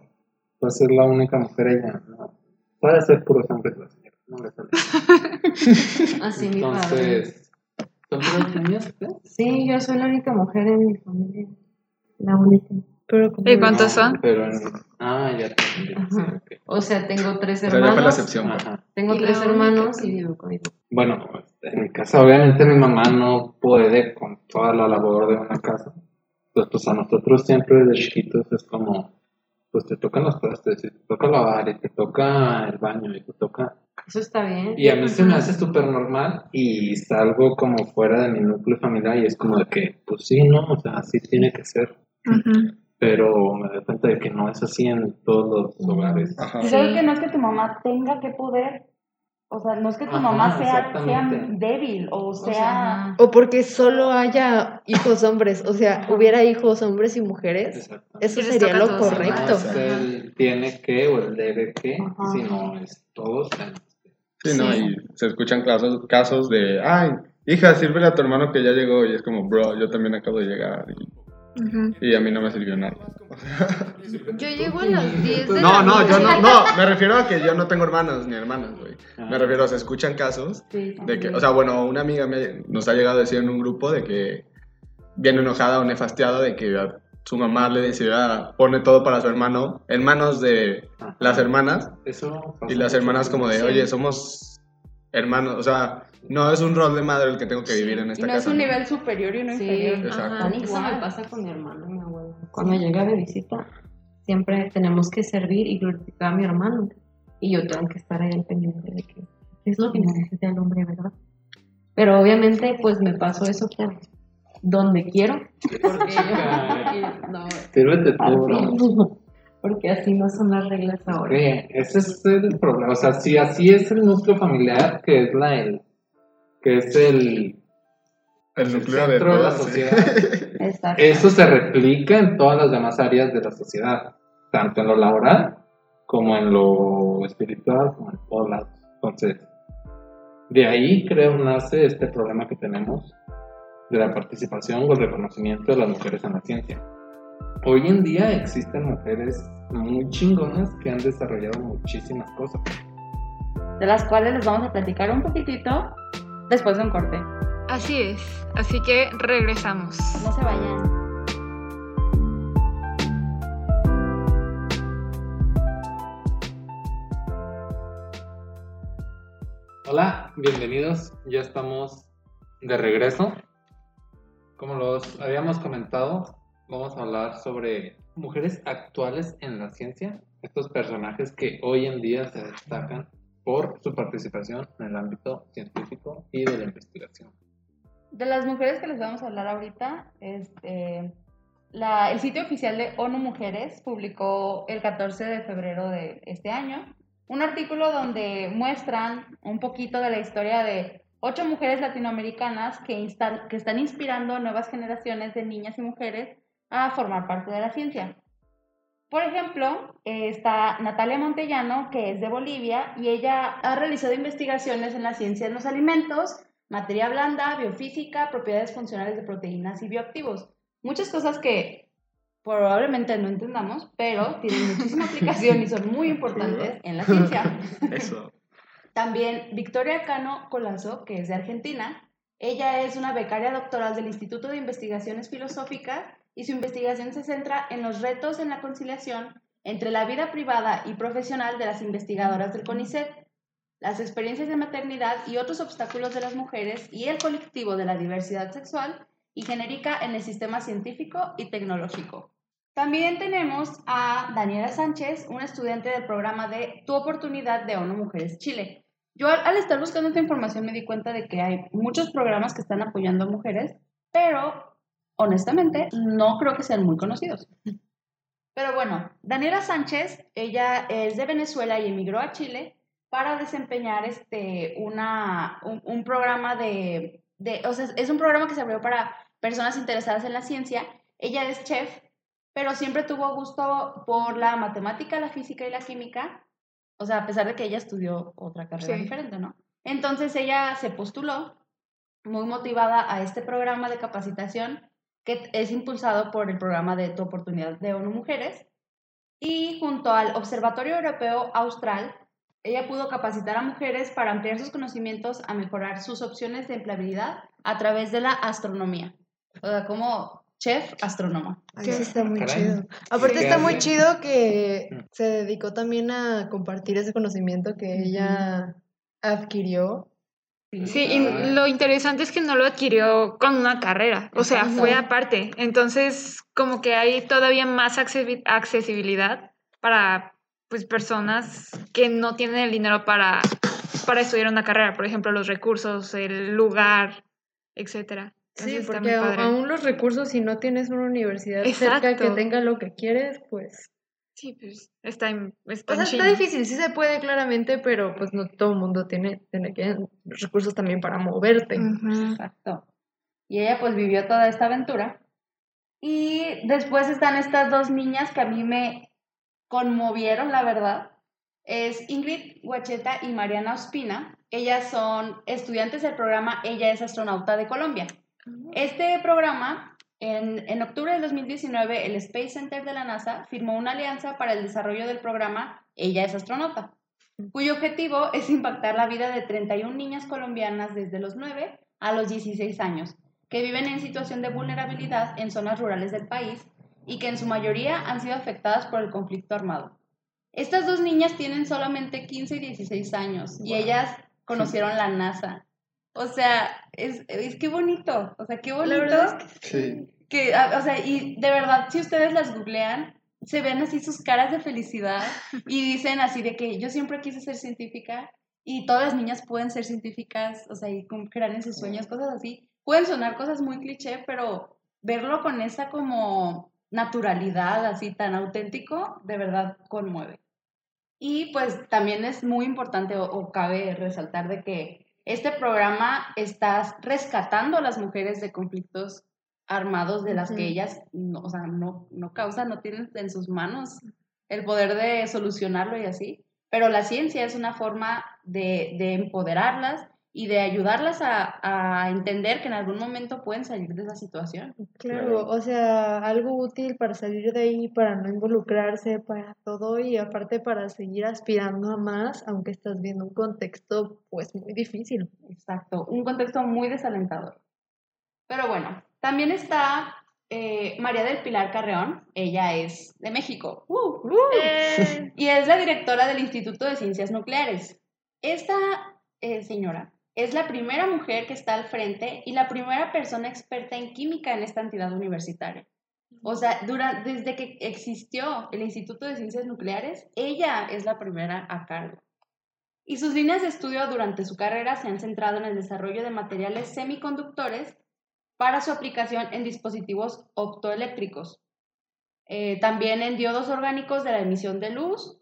Pues es la única mujer ella, ¿no? Puede ser puros hombres la señora, no le sale. Así mi padre. Entonces, ¿son puros niños? ustedes? Sí, yo soy la única mujer en mi familia. La única. Pero como ¿Y cuántos No, son? Pero en... Ah, ya te entendí. sí, Ajá. ok. O sea, tengo tres O sea, ya fue la hermanos. excepción. pues. Ajá. Tengo tres hermanos y vivo con mi papá. Bueno, en mi casa obviamente mi mamá no puede con toda la labor de una casa. Pues, pues a nosotros siempre desde chiquitos es como, pues te tocan los trastes, y te toca lavar, y te toca el baño, y te toca... Eso está bien. Y a mí se me hace súper normal y salgo como fuera de mi núcleo familiar y es como de que, pues sí, ¿no? O sea, así tiene que ser. Ujú. Pero me doy cuenta de que no es así en todos los hogares. Ajá. Y sabes que no es que tu mamá tenga que poder, o sea, no es que tu Ajá, mamá sea, sea débil o sea... sea, O porque solo haya hijos hombres, o sea, hubiera hijos hombres y mujeres, eso Y sería lo correcto. No es el tiene que o el debe que, Ajá. sino es todos. que. Sí, ¿no? Y se escuchan casos, casos de, ay, hija, sírvele a tu hermano que ya llegó. Y es como, bro, yo también acabo de llegar. Y, Y a mí no me sirvió nada. Yo llego a las 10 de No, la no, yo no, no, me refiero a que yo no tengo hermanos ni hermanas, güey. Ah. Me refiero a, se escuchan casos sí, de que, o sea, bueno, una amiga me, nos ha llegado a decir en un grupo de que viene enojada o nefastiada de que a su mamá le decía, pone todo para su hermano en manos de Ajá. las hermanas Eso y las hermanas como de, oye, somos hermanos, o sea, no es un rol de madre el que tengo que vivir en Y esta no es un ¿no? nivel superior y uno Sí, inferior. Exacto. ajá, eso me pasa con mi hermano y mi abuelo. Cuando llega de visita, siempre tenemos que servir y glorificar a mi hermano. Y yo tengo que estar ahí al pendiente de que es lo que necesita el hombre, ¿verdad? Pero obviamente, pues me paso eso por donde quiero. Porque yo, no, tú, porque así no son las reglas ahora. Sí, ese es el problema. O sea, si así es el núcleo familiar, que es la el, que es el, El el núcleo de centro de la sociedad, eso se replica en todas las demás áreas de la sociedad, tanto en lo laboral como en lo espiritual, como en todos lados. Entonces, De ahí creo nace este problema que tenemos de la participación o el reconocimiento de las mujeres en la ciencia. Hoy en día existen mujeres muy chingonas que han desarrollado muchísimas cosas. De las cuales les vamos a platicar un poquitito después de un corte. Así es. Así que regresamos. No se vayan. Hola, bienvenidos. Ya estamos de regreso. Como los habíamos comentado, vamos a hablar sobre mujeres actuales en la ciencia, estos personajes que hoy en día se destacan por su participación en el ámbito científico y de la investigación. De las mujeres que les vamos a hablar ahorita, este, la- el sitio oficial de ONU Mujeres publicó el 14 de febrero de este año un artículo donde muestran un poquito de la historia de ocho mujeres latinoamericanas que, instan- que están inspirando a nuevas generaciones de niñas y mujeres a formar parte de la ciencia. Por ejemplo, eh, está Natalia Montellano, que es de Bolivia, y ella ha realizado investigaciones en la ciencia de los alimentos, materia blanda, biofísica, propiedades funcionales de proteínas y bioactivos. Muchas cosas que probablemente no entendamos, pero tienen muchísima aplicación y son muy importantes en la ciencia. Eso. También Victoria Cano Colazo, que es de Argentina. Ella es una becaria doctoral del Instituto de Investigaciones Filosóficas y su investigación se centra en los retos en la conciliación entre la vida privada y profesional de las investigadoras del CONICET, las experiencias de maternidad y otros obstáculos de las mujeres y el colectivo de la diversidad sexual y genérica en el sistema científico y tecnológico. También tenemos a Daniela Sánchez, una estudiante del programa de Tu Oportunidad de ONU Mujeres Chile. Yo al, estar buscando esta información me di cuenta de que hay muchos programas que están apoyando a mujeres, pero honestamente no creo que sean muy conocidos. Pero bueno, Daniela Sánchez, ella es de Venezuela y emigró a Chile para desempeñar este, una, un, un programa de, de, o sea, es un programa que se abrió para personas interesadas en la ciencia. Ella es chef, pero siempre tuvo gusto por la matemática, la física y la química, o sea, a pesar de que ella estudió otra carrera Sí. diferente, ¿no? Entonces ella se postuló muy motivada a este programa de capacitación que es impulsado por el programa de Tu Oportunidad de ONU Mujeres y junto al Observatorio Europeo Austral, ella pudo capacitar a mujeres para ampliar sus conocimientos a mejorar sus opciones de empleabilidad a través de la astronomía. O sea, como chef astrónoma. Ay, eso está muy Caray. chido. Aparte ¿Qué está muy chido que Mm. se dedicó también a compartir ese conocimiento que ella adquirió. Sí, y lo interesante es que no lo adquirió con una carrera, o sea, fue aparte. Entonces, como que hay todavía más accesi- accesibilidad para pues personas que no tienen el dinero para, para estudiar una carrera, por ejemplo, los recursos, el lugar, etcétera. Sí, porque aún los recursos, si no tienes una universidad cerca que tenga lo que quieres, pues... Sí, pues está, en- está O sea, está difícil, sí se puede claramente, pero pues no todo el mundo tiene, tiene que recursos también para moverte. Ujú. Exacto. Y ella pues vivió toda esta aventura. Y después están estas dos niñas que a mí me conmovieron, la verdad. Es Ingrid Huacheta y Mariana Ospina. Ellas son estudiantes del programa Ella es astronauta de Colombia. Este programa, en, en octubre del 2019, el Space Center de la NASA firmó una alianza para el desarrollo del programa Ella es astronauta, cuyo objetivo es impactar la vida de 31 niñas colombianas desde los 9 a los 16 años, que viven en situación de vulnerabilidad en zonas rurales del país y que en su mayoría han sido afectadas por el conflicto armado. Estas dos niñas tienen solamente 15 y 16 años y ellas conocieron la NASA. O sea, es, es que bonito, o sea, qué bonito. verdad Sí. que, ah, o sea, y de verdad, si ustedes las googlean, se ven así sus caras de felicidad y dicen así de que yo siempre quise ser científica y todas las niñas pueden ser científicas, o sea, y crear en sus sueños, cosas así. Pueden sonar cosas muy cliché, pero verlo con esa como naturalidad, así tan auténtico, de verdad conmueve. Y pues también es muy importante o, o cabe resaltar de que este programa está rescatando a las mujeres de conflictos armados de las que ellas no, o sea, no, no causan, no tienen en sus manos el poder de solucionarlo y así. Pero la ciencia es una forma de, de empoderarlas y de ayudarlas a, a entender que en algún momento pueden salir de esa situación. Claro, Claro. o sea, algo útil para salir de ahí, para no involucrarse, para todo y aparte para seguir aspirando a más, aunque estás viendo un contexto pues muy difícil. Exacto, un contexto muy desalentador. Pero bueno, también está eh, María del Pilar Carreón, ella es de México. ¡Uh! Eh, y es la directora del Instituto de Ciencias Nucleares. Esta eh, señora es la primera mujer que está al frente y la primera persona experta en química en esta entidad universitaria. O sea, desde que existió el Instituto de Ciencias Nucleares, ella es la primera a cargo. Y sus líneas de estudio durante su carrera se han centrado en el desarrollo de materiales semiconductores para su aplicación en dispositivos optoeléctricos, eh, también en diodos orgánicos de la emisión de luz,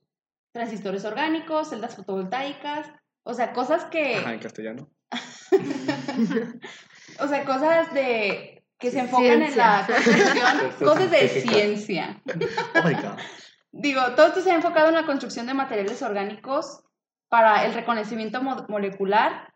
transistores orgánicos, celdas fotovoltaicas, o sea, cosas que, Ajá, en castellano. o sea, cosas de que se enfocan en la construcción, Cosas de ciencia. Oh my god. Digo, todo esto se ha enfocado en la construcción de materiales orgánicos para el reconocimiento mo- molecular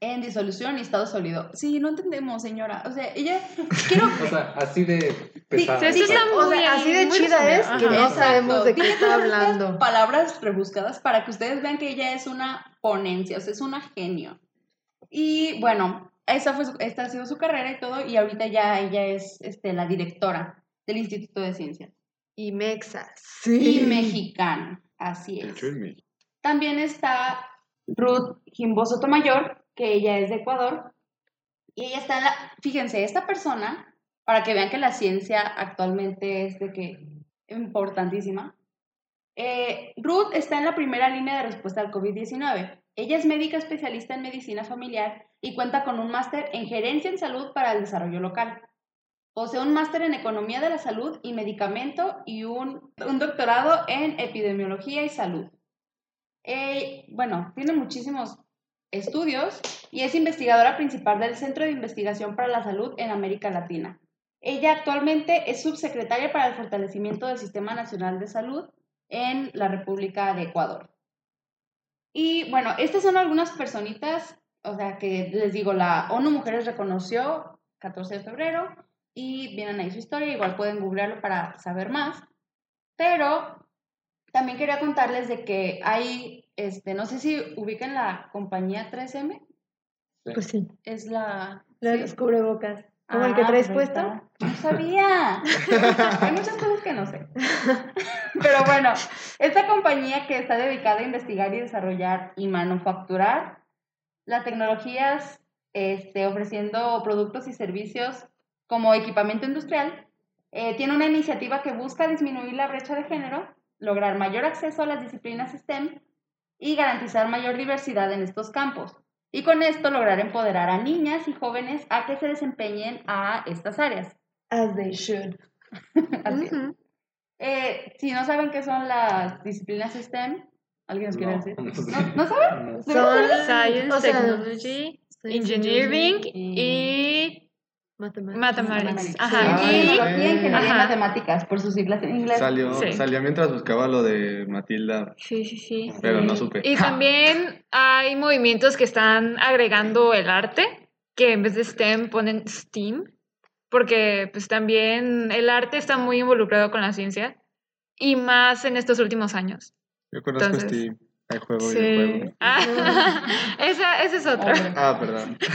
en disolución y estado sólido. Sí, no entendemos, señora. O sea, ella, quiero O sea, así de pesada. sí, o Así de muy chida es que Ajá. no sabemos de qué está hablando. Palabras rebuscadas para que ustedes vean que ella es una ponencia, o sea, es una genio. Y bueno, esa fue su- esta ha sido su carrera y todo, y ahorita ya ella es este, la directora del Instituto de Ciencias. Y Mexa, Y sí. mexicana, así es. También está Ruth Jimbo Sotomayor, que ella es de Ecuador. Y ella está en la. Fíjense, esta persona, para que vean que la ciencia actualmente es de que importantísima. eh, Ruth está en la primera línea de respuesta al COVID-19. Ella es médica especialista en medicina familiar y cuenta con un máster en gerencia en salud para el desarrollo local. Posee un máster en economía de la salud y medicamento y un, un doctorado en epidemiología y salud. Eh, bueno, tiene muchísimos estudios y es investigadora principal del Centro de Investigación para la Salud en América Latina. Ella actualmente es subsecretaria para el fortalecimiento del Sistema Nacional de Salud en la República de Ecuador. Y bueno, estas son algunas personitas, o sea, que les digo, la ONU Mujeres reconoció 14 de febrero y vienen ahí su historia, igual pueden googlearlo para saber más. Pero también quería contarles de que hay, este, no sé si ubican la compañía 3M, Pues sí, es la... la de ¿sí? los cubrebocas. Como el que Ah, traes pues puesto. está. No sabía. Hay muchas cosas que no sé. Pero bueno, esta compañía que está dedicada a investigar y desarrollar y manufacturar las tecnologías, este, ofreciendo productos y servicios como equipamiento industrial, eh, tiene una iniciativa que busca disminuir la brecha de género, lograr mayor acceso a las disciplinas STEM y garantizar mayor diversidad en estos campos. Y con esto lograr empoderar a niñas y jóvenes a que se desempeñen a estas áreas. As they should. Así. Eh, si no saben qué son las disciplinas STEM, ¿alguien nos quiere No, decir? no. ¿No, ¿no saben? Son Science, o sea, Technology, Engineering y- Mathematics. Matemáticas. Ajá. Sí. Y ingeniería y Ajá. matemáticas, por sus siglas en inglés. Salió, Sí. salió mientras buscaba lo de Matilda, sí, sí, sí. pero no supe. Y también hay movimientos que están agregando el arte, que en vez de STEM ponen STEAM, porque pues también el arte está muy involucrado con la ciencia y más en estos últimos años. Yo conozco Entonces, Steam. Hay juego y Sí. videojuego. Ah, esa, ese es otro. Hombre. Ah, perdón.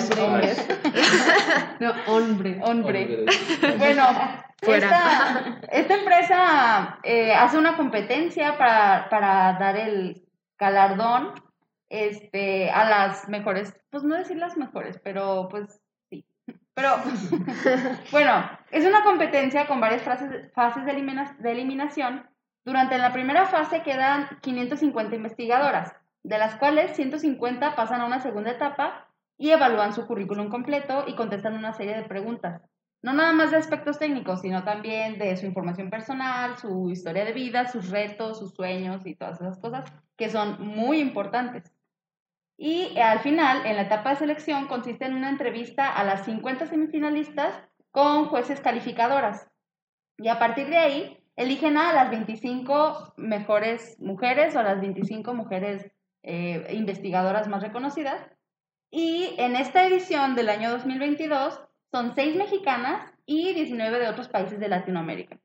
Sí, hombres. No, hombre. Hombre. Bueno, Fuera. esta, esta empresa eh, hace una competencia para, para dar el galardón este, a las mejores, pues no decir las mejores, pero pues sí. Pero bueno, es una competencia con varias fases, fases de, elimina- de eliminación. Durante la primera fase quedan 550 investigadoras, de las cuales 150 pasan a una segunda etapa y evalúan su currículum completo y contestan una serie de preguntas. No nada más de aspectos técnicos, sino también de su información personal, su historia de vida, sus retos, sus sueños y todas esas cosas que son muy importantes. Y al final, en la etapa de selección, consiste en una entrevista a las 50 semifinalistas con jueces calificadoras. Y a partir de ahí, eligen a las 25 mejores mujeres o a las 25 mujeres eh, investigadoras más reconocidas. Y en esta edición del año 2022 son seis mexicanas y 19 de otros países de Latinoamérica.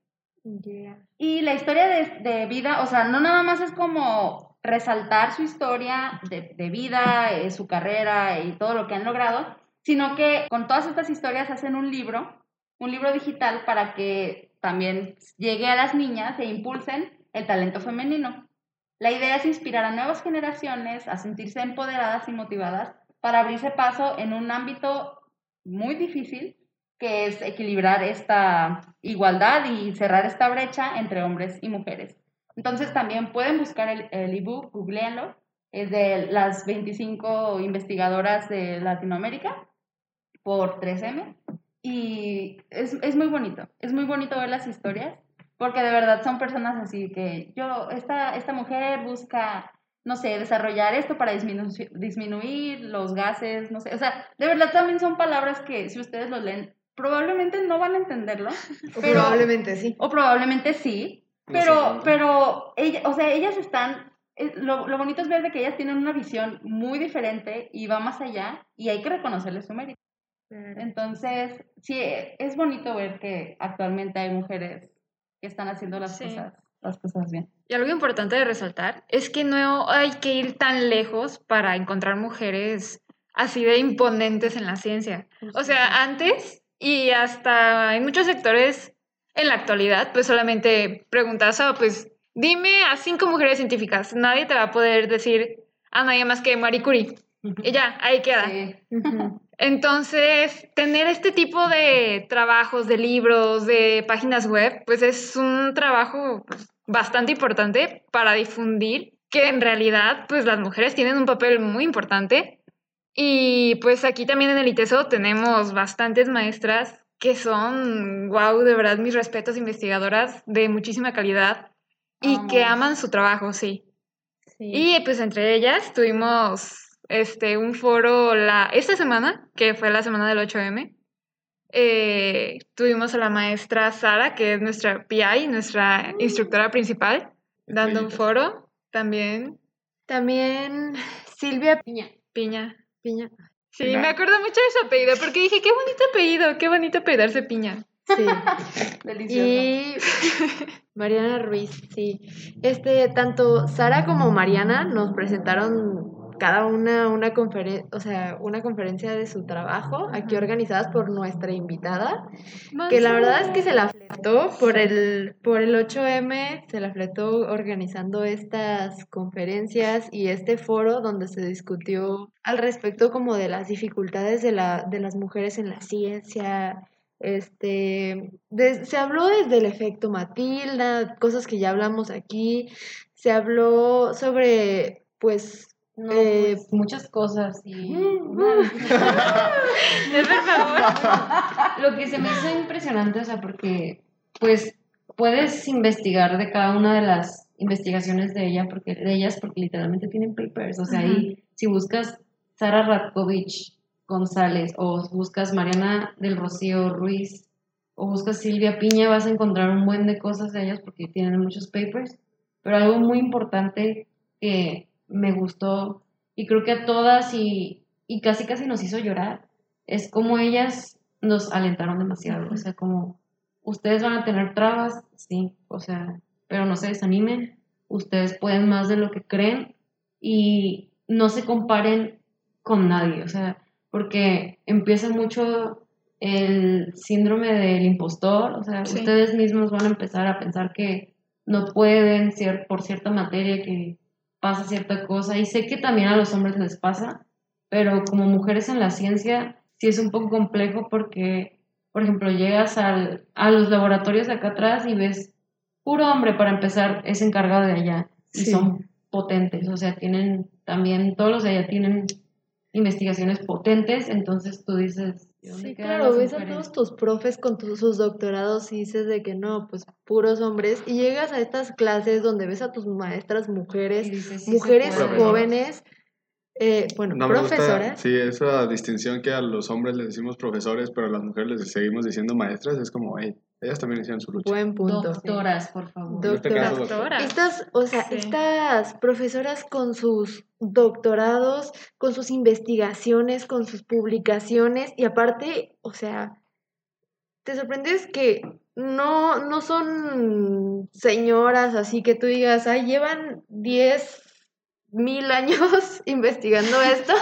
Y la historia de, de vida, o sea, no nada más es como resaltar su historia de, de vida, eh, su carrera y todo lo que han logrado, sino que con todas estas historias hacen un libro, un libro digital para que también llegue a las niñas e impulsen el talento femenino. La idea es inspirar a nuevas generaciones a sentirse empoderadas y motivadas para abrirse paso en un ámbito muy difícil, que es equilibrar esta igualdad y cerrar esta brecha entre hombres y mujeres. Entonces también pueden buscar el, el ebook, googleenlo, es de las 25 investigadoras de Latinoamérica por 3M y es, es muy bonito, es muy bonito ver las historias porque de verdad son personas así que yo, esta, esta mujer busca, no sé, desarrollar esto para disminu disminuir los gases, no sé, o sea, de verdad también son palabras que si ustedes lo leen, probablemente no van a entenderlo. O pero- probablemente sí. O probablemente sí, No pero, pero, ella, o sea, ellas están, eh, lo, lo bonito es ver de que ellas tienen una visión muy diferente y va más allá y hay que reconocerles su mérito. Entonces, sí, es bonito ver que actualmente hay mujeres que están haciendo las, Sí. cosas, las cosas bien. Y algo importante de resaltar es que no hay que ir tan lejos para encontrar mujeres así de imponentes en la ciencia. O sea, antes y hasta en muchos sectores en la actualidad, pues solamente preguntas, "Oh, pues dime a cinco mujeres científicas. Nadie te va a poder decir a nadie más que Marie Curie. Y ya, ahí queda. Sí. Entonces, tener este tipo de trabajos, de libros, de páginas web, pues es un trabajo pues, bastante importante para difundir que en realidad, pues las mujeres tienen un papel muy importante. Y pues aquí también en el ITESO tenemos bastantes maestras que son, wow, de verdad, mis respetos, investigadoras de muchísima calidad y que aman su trabajo, sí. Sí. Y pues entre ellas tuvimos este, un foro la, esta semana, que fue la semana del 8M. Eh, tuvimos a la maestra Sara, que es nuestra PI, nuestra instructora principal, dando un foro. También También Silvia Piña. Piña. Sí, Piña. me acuerdo mucho de su apellido, porque dije, qué bonito apellido, qué bonito apellidarse Piña. Sí. Delicioso. Y Mariana Ruiz, sí. Este, tanto Sara como Mariana nos presentaron cada una una conferencia, o sea, una conferencia de su trabajo, aquí organizadas por nuestra invitada, que la verdad es que se la fletó por el, por el 8M, se la fletó organizando estas conferencias y este foro donde se discutió al respecto como de las dificultades de, la, de las mujeres en la ciencia, este, de- se habló desde el efecto Matilda, cosas que ya hablamos aquí, se habló sobre, pues, No, Eh, pues, muchas cosas y por favor. lo que se me hizo impresionante, o sea, porque pues puedes investigar de cada una de las investigaciones de ella, porque de ellas, porque literalmente tienen papers, o sea, ahí si buscas Sara Ratkovich González o buscas Mariana del Rocío Ruiz o buscas Silvia Piña, vas a encontrar un buen de cosas de ellas porque tienen muchos papers, pero algo muy importante que me gustó y creo que a todas y, y casi casi nos hizo llorar es como ellas nos alentaron demasiado, o sea, como ustedes van a tener trabas, sí, o sea, pero no se desanimen, ustedes pueden más de lo que creen y no se comparen con nadie, o sea, porque empieza mucho el síndrome del impostor, o sea, Sí. ustedes mismos van a empezar a pensar que no pueden cier- por cierta materia, que pasa cierta cosa, y sé que también a los hombres les pasa, pero como mujeres en la ciencia sí es un poco complejo porque, por ejemplo, llegas al, a los laboratorios de acá atrás y ves puro hombre para empezar, es encargado de allá, y son potentes, o sea, tienen también, todos los de allá tienen investigaciones potentes, entonces tú dices, ¿y dónde Sí, claro, ves a todos tus profes con tus- sus doctorados y dices de que no, pues puros hombres, y llegas a estas clases donde ves a tus maestras mujeres, dices, sí se mujeres jóvenes, eh, bueno, No gusta, profesoras. sí, esa distinción que a los hombres les decimos profesores, pero a las mujeres les seguimos diciendo maestras, es como, hey, Ellas también hicieron su lucha. Buen punto. Doctoras, por favor. Este Doctoras. caso, doctor. Doctora. Estas, o sea, Sí. estas profesoras con sus doctorados, con sus investigaciones, con sus publicaciones, y aparte, o sea, te sorprendes que no, no son señoras así que tú digas, ay, llevan 10 mil años investigando esto,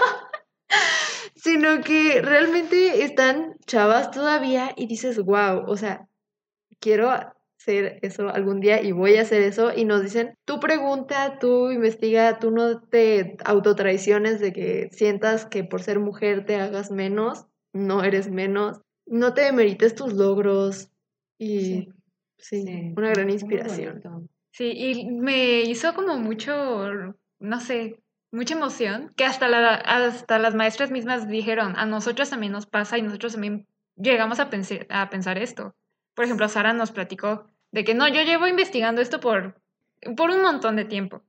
sino que realmente están chavas todavía y dices, wow, o sea, quiero hacer eso algún día y voy a hacer eso y nos dicen, tú pregunta, tú investiga, tú no te autotraiciones de que sientas que por ser mujer te hagas menos, no eres menos, no te demerites tus logros y sí, Sí, una gran inspiración. Sí, y me hizo como mucho, no sé, mucha emoción, que hasta, la, hasta las maestras mismas dijeron, a nosotros también nos pasa y nosotros también llegamos a, pensar a pensar esto. Por ejemplo, Sara nos platicó de que no, yo llevo investigando esto por, por un montón de tiempo.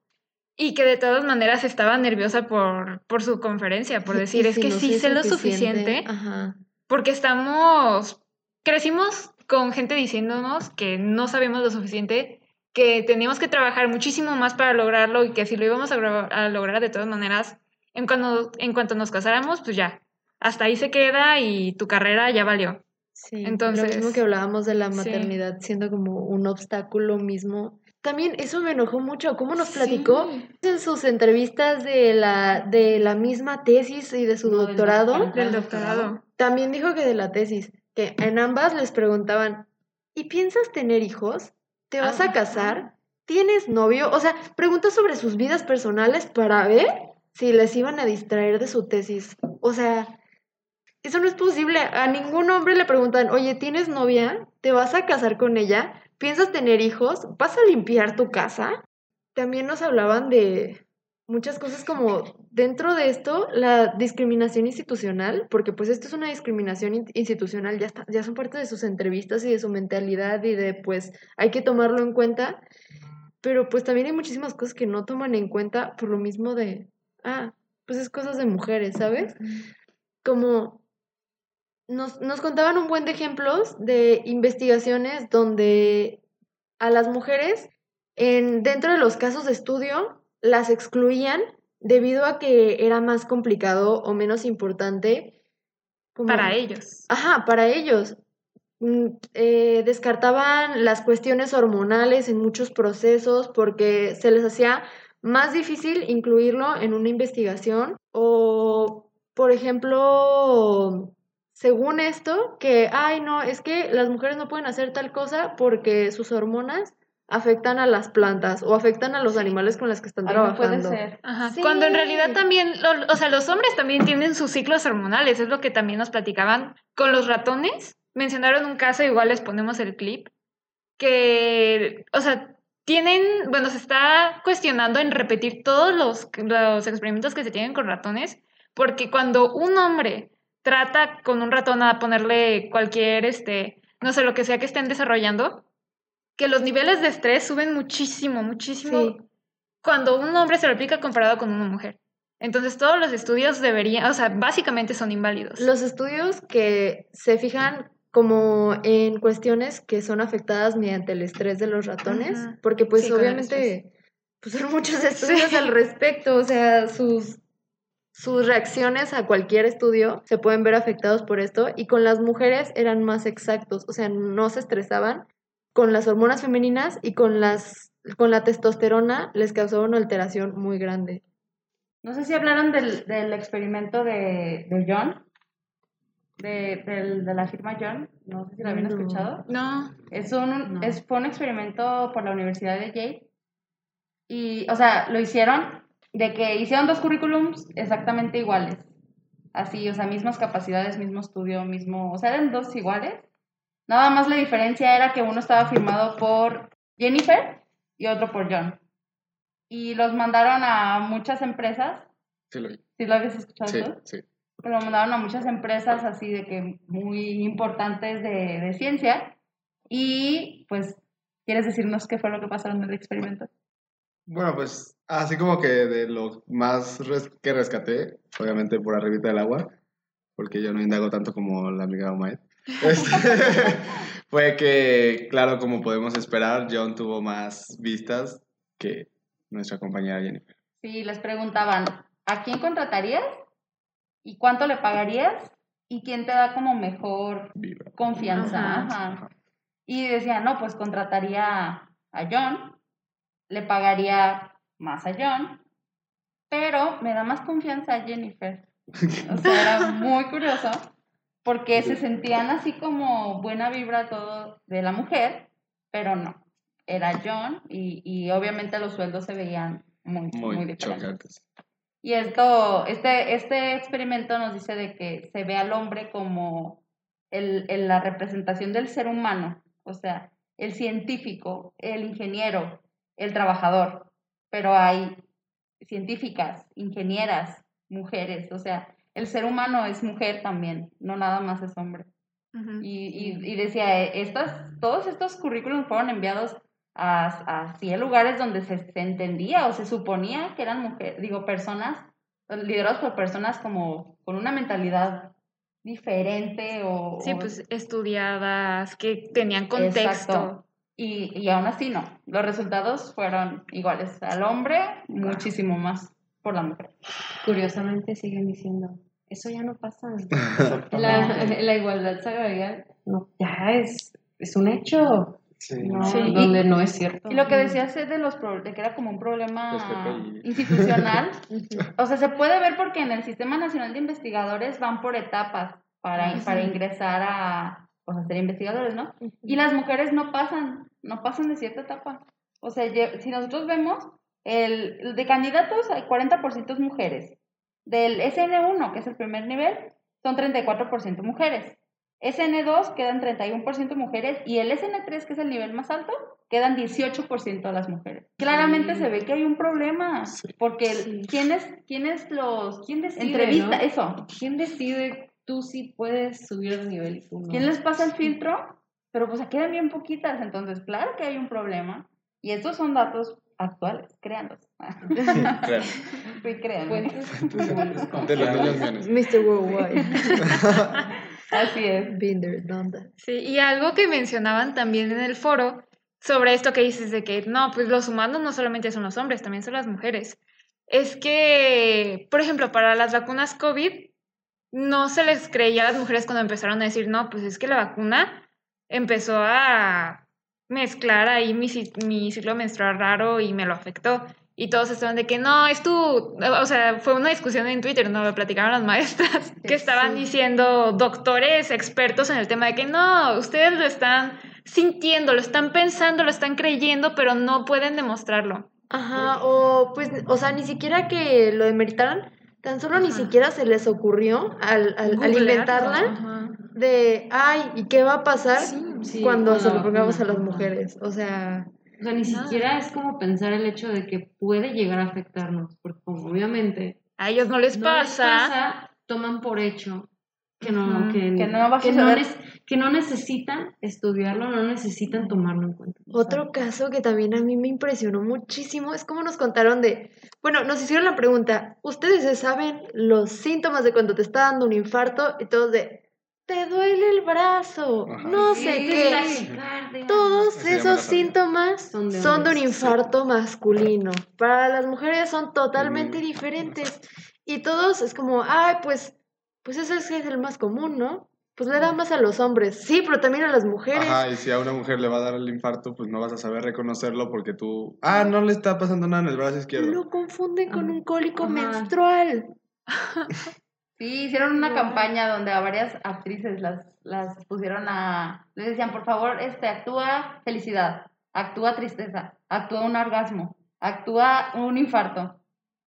Y que de todas maneras estaba nerviosa por, por su conferencia, por decir, es que no sí sé lo suficiente, Ajá. porque estamos, crecimos con gente diciéndonos que no sabemos lo suficiente, que teníamos que trabajar muchísimo más para lograrlo y que si lo íbamos a lograr de todas maneras, en cuanto, en cuanto nos casáramos, pues ya, hasta ahí se queda y tu carrera ya valió. Sí, Entonces, lo mismo que hablábamos de la sí. maternidad siendo como un obstáculo mismo. También eso me enojó mucho, cómo nos platicó Sí. en sus entrevistas de la, de la misma tesis y de su No, doctorado. Del Ah, doctorado. También dijo que de la tesis, que en ambas les preguntaban, ¿y piensas tener hijos? ¿Te vas Ah, a casar? ¿Tienes novio? O sea, preguntas sobre sus vidas personales para ver si les iban a distraer de su tesis. O sea, eso no es posible. A ningún hombre le preguntan, oye, ¿tienes novia? ¿Te vas a casar con ella? ¿Piensas tener hijos? ¿Vas a limpiar tu casa? También nos hablaban de muchas cosas como dentro de esto, la discriminación institucional, porque pues esto es una discriminación in- institucional, ya, está, ya son parte de sus entrevistas y de su mentalidad y de pues hay que tomarlo en cuenta, pero pues también hay muchísimas cosas que no toman en cuenta por lo mismo de, ah, pues es cosas de mujeres, ¿sabes? Como nos, nos contaban un buen de ejemplos de investigaciones donde a las mujeres en, dentro de los casos de estudio las excluían debido a que era más complicado o menos importante como- Para ellos. Ajá, para ellos. Mm, eh, descartaban las cuestiones hormonales en muchos procesos porque se les hacía más difícil incluirlo en una investigación o, por ejemplo, según esto, que, ay, no, es que las mujeres no pueden hacer tal cosa porque sus hormonas afectan a las plantas o afectan a los animales con los que están trabajando. puede ser. Ajá, Sí. Cuando en realidad también, lo- o sea, los hombres también tienen sus ciclos hormonales, es lo que también nos platicaban con los ratones. Mencionaron un caso, igual les ponemos el clip, que, o sea, tienen, bueno, se está cuestionando en repetir todos los, los experimentos que se tienen con ratones, porque cuando un hombre trata con un ratón a ponerle cualquier, este, no sé, lo que sea que estén desarrollando, que los niveles de estrés suben muchísimo, muchísimo Sí. cuando un hombre se lo aplica comparado con una mujer. Entonces todos los estudios deberían, o sea, básicamente son inválidos. Los estudios que se fijan como en cuestiones que son afectadas mediante el estrés de los ratones, porque pues Sí, obviamente pues son muchos estudios Sí. al respecto, o sea, sus sus reacciones a cualquier estudio se pueden ver afectados por esto y con las mujeres eran más exactos, o sea, no se estresaban con las hormonas femeninas y con las con la testosterona les causaba una alteración muy grande. No sé si hablaron del, del experimento de, de John, de, del- de la firma John, no sé si lo habían No. escuchado. No, Es un, No. es, fue un experimento por la Universidad de Yale. Y, o sea, lo hicieron de que hicieron dos currículums exactamente iguales. Así, o sea, mismas capacidades, mismo estudio, mismo. O sea, eran dos iguales. Nada más la diferencia era que uno estaba firmado por Jennifer y otro por John. Y los mandaron a muchas empresas. Sí, lo vi. ¿Sí lo habías escuchado Sí, tú? sí. Lo mandaron a muchas empresas así de que muy importantes de, de ciencia. Y pues, ¿quieres decirnos qué fue lo que pasó en el experimento? Bueno, pues así como que de lo más res- que rescaté, obviamente por arribita del agua, porque yo no indago tanto como la amiga Omaed, este, fue que, claro, como podemos esperar, John tuvo más vistas que nuestra compañera Jennifer. Sí, les preguntaban, ¿a quién contratarías? ¿Y cuánto le pagarías? ¿Y quién te da como mejor confianza? Ajá. Ajá. Y decía, no, pues contrataría a John, le pagaría más a John, pero me da más confianza a Jennifer. O sea, era muy curioso porque se sentían así como buena vibra todo de la mujer, pero no, era John y, y obviamente los sueldos se veían muy, muy, Muy diferentes. chocantes. Y esto, este, este experimento nos dice de que se ve al hombre como el, el- la representación del ser humano, o sea, el científico, el ingeniero, el trabajador, pero hay científicas, ingenieras, mujeres, o sea, el ser humano es mujer también, no nada más es hombre. Y, y, y decía, eh, estas, todos estos currículums fueron enviados a, a así a lugares donde se, se entendía o se suponía que eran mujeres, digo, personas, liderados por personas como con una mentalidad diferente o... Sí, o- pues estudiadas, que tenían contexto. Exacto. Y, y aún así no, los resultados fueron iguales al hombre, muchísimo más por la mujer. Curiosamente siguen diciendo, eso ya no pasa. La, la igualdad salarial no, ya es, es un hecho. Sí. No, Sí. donde no es cierto. Y lo que decías es de los de que era como un problema institucional. O sea, se puede ver porque en el Sistema Nacional de Investigadores van por etapas para, Ujú. para ingresar a, pues, a ser investigadores, ¿no? Y las mujeres no pasan, no pasan de cierta etapa. O sea, si nosotros vemos, el, de candidatos hay 40% mujeres. Del SN1, que es el primer nivel, son 34% mujeres. SN2 quedan 31% mujeres y el SN3, que es el nivel más alto, quedan 18% de las mujeres. Claramente Sí. se ve que hay un problema, Sí. porque Sí. ¿quiénes, quiénes los ¿Quién decide, entrevista? no? Eso. ¿Quién decide tú sí puedes subir de nivel y tú no? ¿Quién les pasa el filtro? Pero pues quedan bien poquitas, entonces claro que hay un problema. Y estos son datos actuales, créanlos. Claro. Sí, créanlos. De los. Mr. Worldwide. Así es. Done that. Sí, y algo que mencionaban también en el foro sobre esto que dices de que no, pues los humanos no solamente son los hombres, también son las mujeres. Es que, por ejemplo, para las vacunas COVID, no se les creía a las mujeres cuando empezaron a decir, no, pues es que la vacuna empezó a mezclar ahí mi, mi ciclo menstrual raro y me lo afectó. Y todos estaban de que no, es tu, o sea, fue una discusión en Twitter, ¿no? Lo platicaron las maestras, que estaban Sí. diciendo doctores expertos en el tema de que no, ustedes lo están sintiendo, lo están pensando, lo están creyendo, pero no pueden demostrarlo. Ajá, o pues, o sea, ni siquiera que lo demeritaran, tan solo ni siquiera se les ocurrió al, al, inventarla ajá. de, ay, ¿y qué va a pasar Sí, cuando se lo pongamos a las mujeres? O sea, O sea, ni Nada. siquiera es como pensar el hecho de que puede llegar a afectarnos, porque como obviamente A ellos no les no les pasa. pasa, toman por hecho que no, que, Que no va a que no, suceder. Que no necesitan estudiarlo, no necesitan tomarlo en cuenta. Otro caso que también a mí me impresionó muchísimo es como nos contaron de, bueno, nos hicieron la pregunta, ¿ustedes se saben los síntomas de cuando te está dando un infarto? Y todos de, te duele el brazo, Ajá. no Sí, sé sí, qué. Todos esos síntomas Son de son de un infarto masculino. Para las mujeres son totalmente Mm. diferentes. Y todos es como, ay, pues, pues ese es el más común, ¿no? Pues le da más a los hombres. Sí, pero también a las mujeres. Ajá, y si a una mujer le va a dar el infarto, pues no vas a saber reconocerlo porque tú, ah, no le está pasando nada en el brazo izquierdo. Lo confunden con un cólico Ajá. menstrual. Sí, hicieron una campaña donde a varias actrices las, las pusieron a... Les decían, por favor, este, actúa felicidad, actúa tristeza, actúa un orgasmo, actúa un infarto.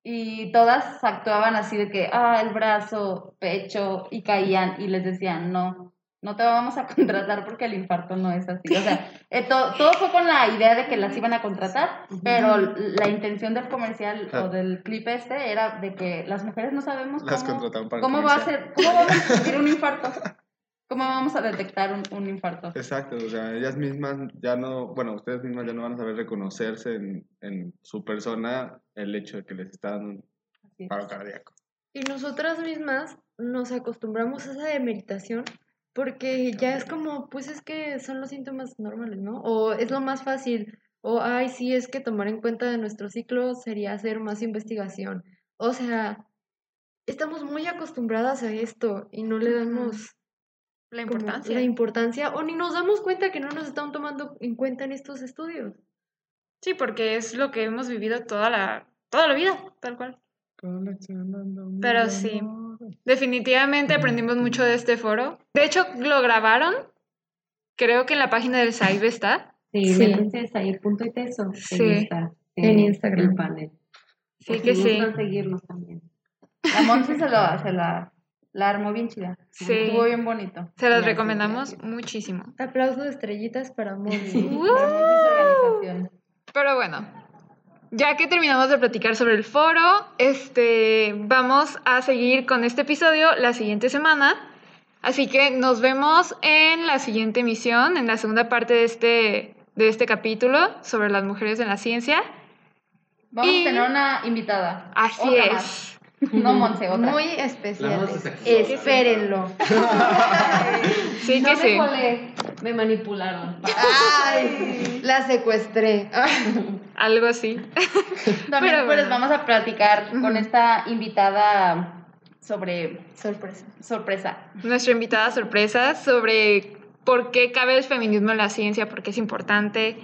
Y todas actuaban así de que, ah, el brazo, pecho, y caían y les decían, no, no te vamos a contratar porque el infarto no es así. O sea, eh, to- todo fue con la idea de que las iban a contratar, pero la intención del comercial Claro. o del clip este era de que las mujeres no sabemos Las cómo, cómo va a ser, cómo vamos a sentir un infarto, cómo vamos a detectar un, un infarto. Exacto, o sea, ellas mismas ya no, bueno, ustedes mismas ya no van a saber reconocerse en, en su persona el hecho de que les está dando un paro cardíaco. Y nosotras mismas nos acostumbramos a esa demeritación porque ya es como, pues es que son los síntomas normales, ¿no? O es lo más fácil, o ay, sí, es que tomar en cuenta de nuestro ciclo sería hacer más investigación. O sea, estamos muy acostumbradas a esto y no le damos La como importancia. la importancia o ni nos damos cuenta que no nos están tomando en cuenta en estos estudios. Sí, porque es lo que hemos vivido toda la, toda la vida, tal cual. Pero sí. Definitivamente aprendimos mucho de este foro. De hecho, lo grabaron. Creo que en la página del SAIB está. Sí, Sí. métanse a sair.iteso. Sí. En eh, Instagram. El panel. Sí que sí. seguirnos también. La Monse se, lo, se la, la armó bien chida. Sí. Estuvo bien bonito. Se Gracias, recomendamos muchísimo. Aplausos de estrellitas para Monse. La Monse y su organización. Pero bueno, ya que terminamos de platicar sobre el foro, este, vamos a seguir con este episodio la siguiente semana. Así que nos vemos en la siguiente emisión, en la segunda parte de este, de este capítulo sobre las mujeres en la ciencia. Vamos Y- a tener una invitada. Así Otra es. más. No, Monse, otra. Muy La especial. Monse se activó. Espérenlo. Sí no que me sí. colé, me manipularon. Ay, la secuestré. Algo así. También Pero pues, bueno. vamos a platicar con esta invitada sobre Sorpresa. sorpresa. Nuestra invitada sorpresa sobre por qué cabe el feminismo en la ciencia, por qué es importante.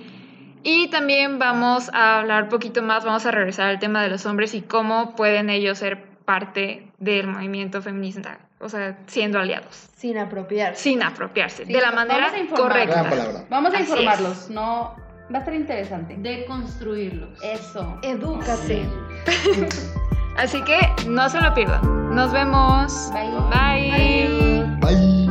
Y también vamos a hablar un poquito más, vamos a regresar al tema de los hombres y cómo pueden ellos ser parte del movimiento feminista, o sea, siendo aliados, Sin apropiarse. sin apropiarse, Sí, de la vamos manera a informar. correcta. Palabra. Vamos a Así informarlos, no va a estar interesante. De construirlos. Eso. Edúcate. Así que no se lo pierdan. Nos vemos. Bye. Bye. Bye.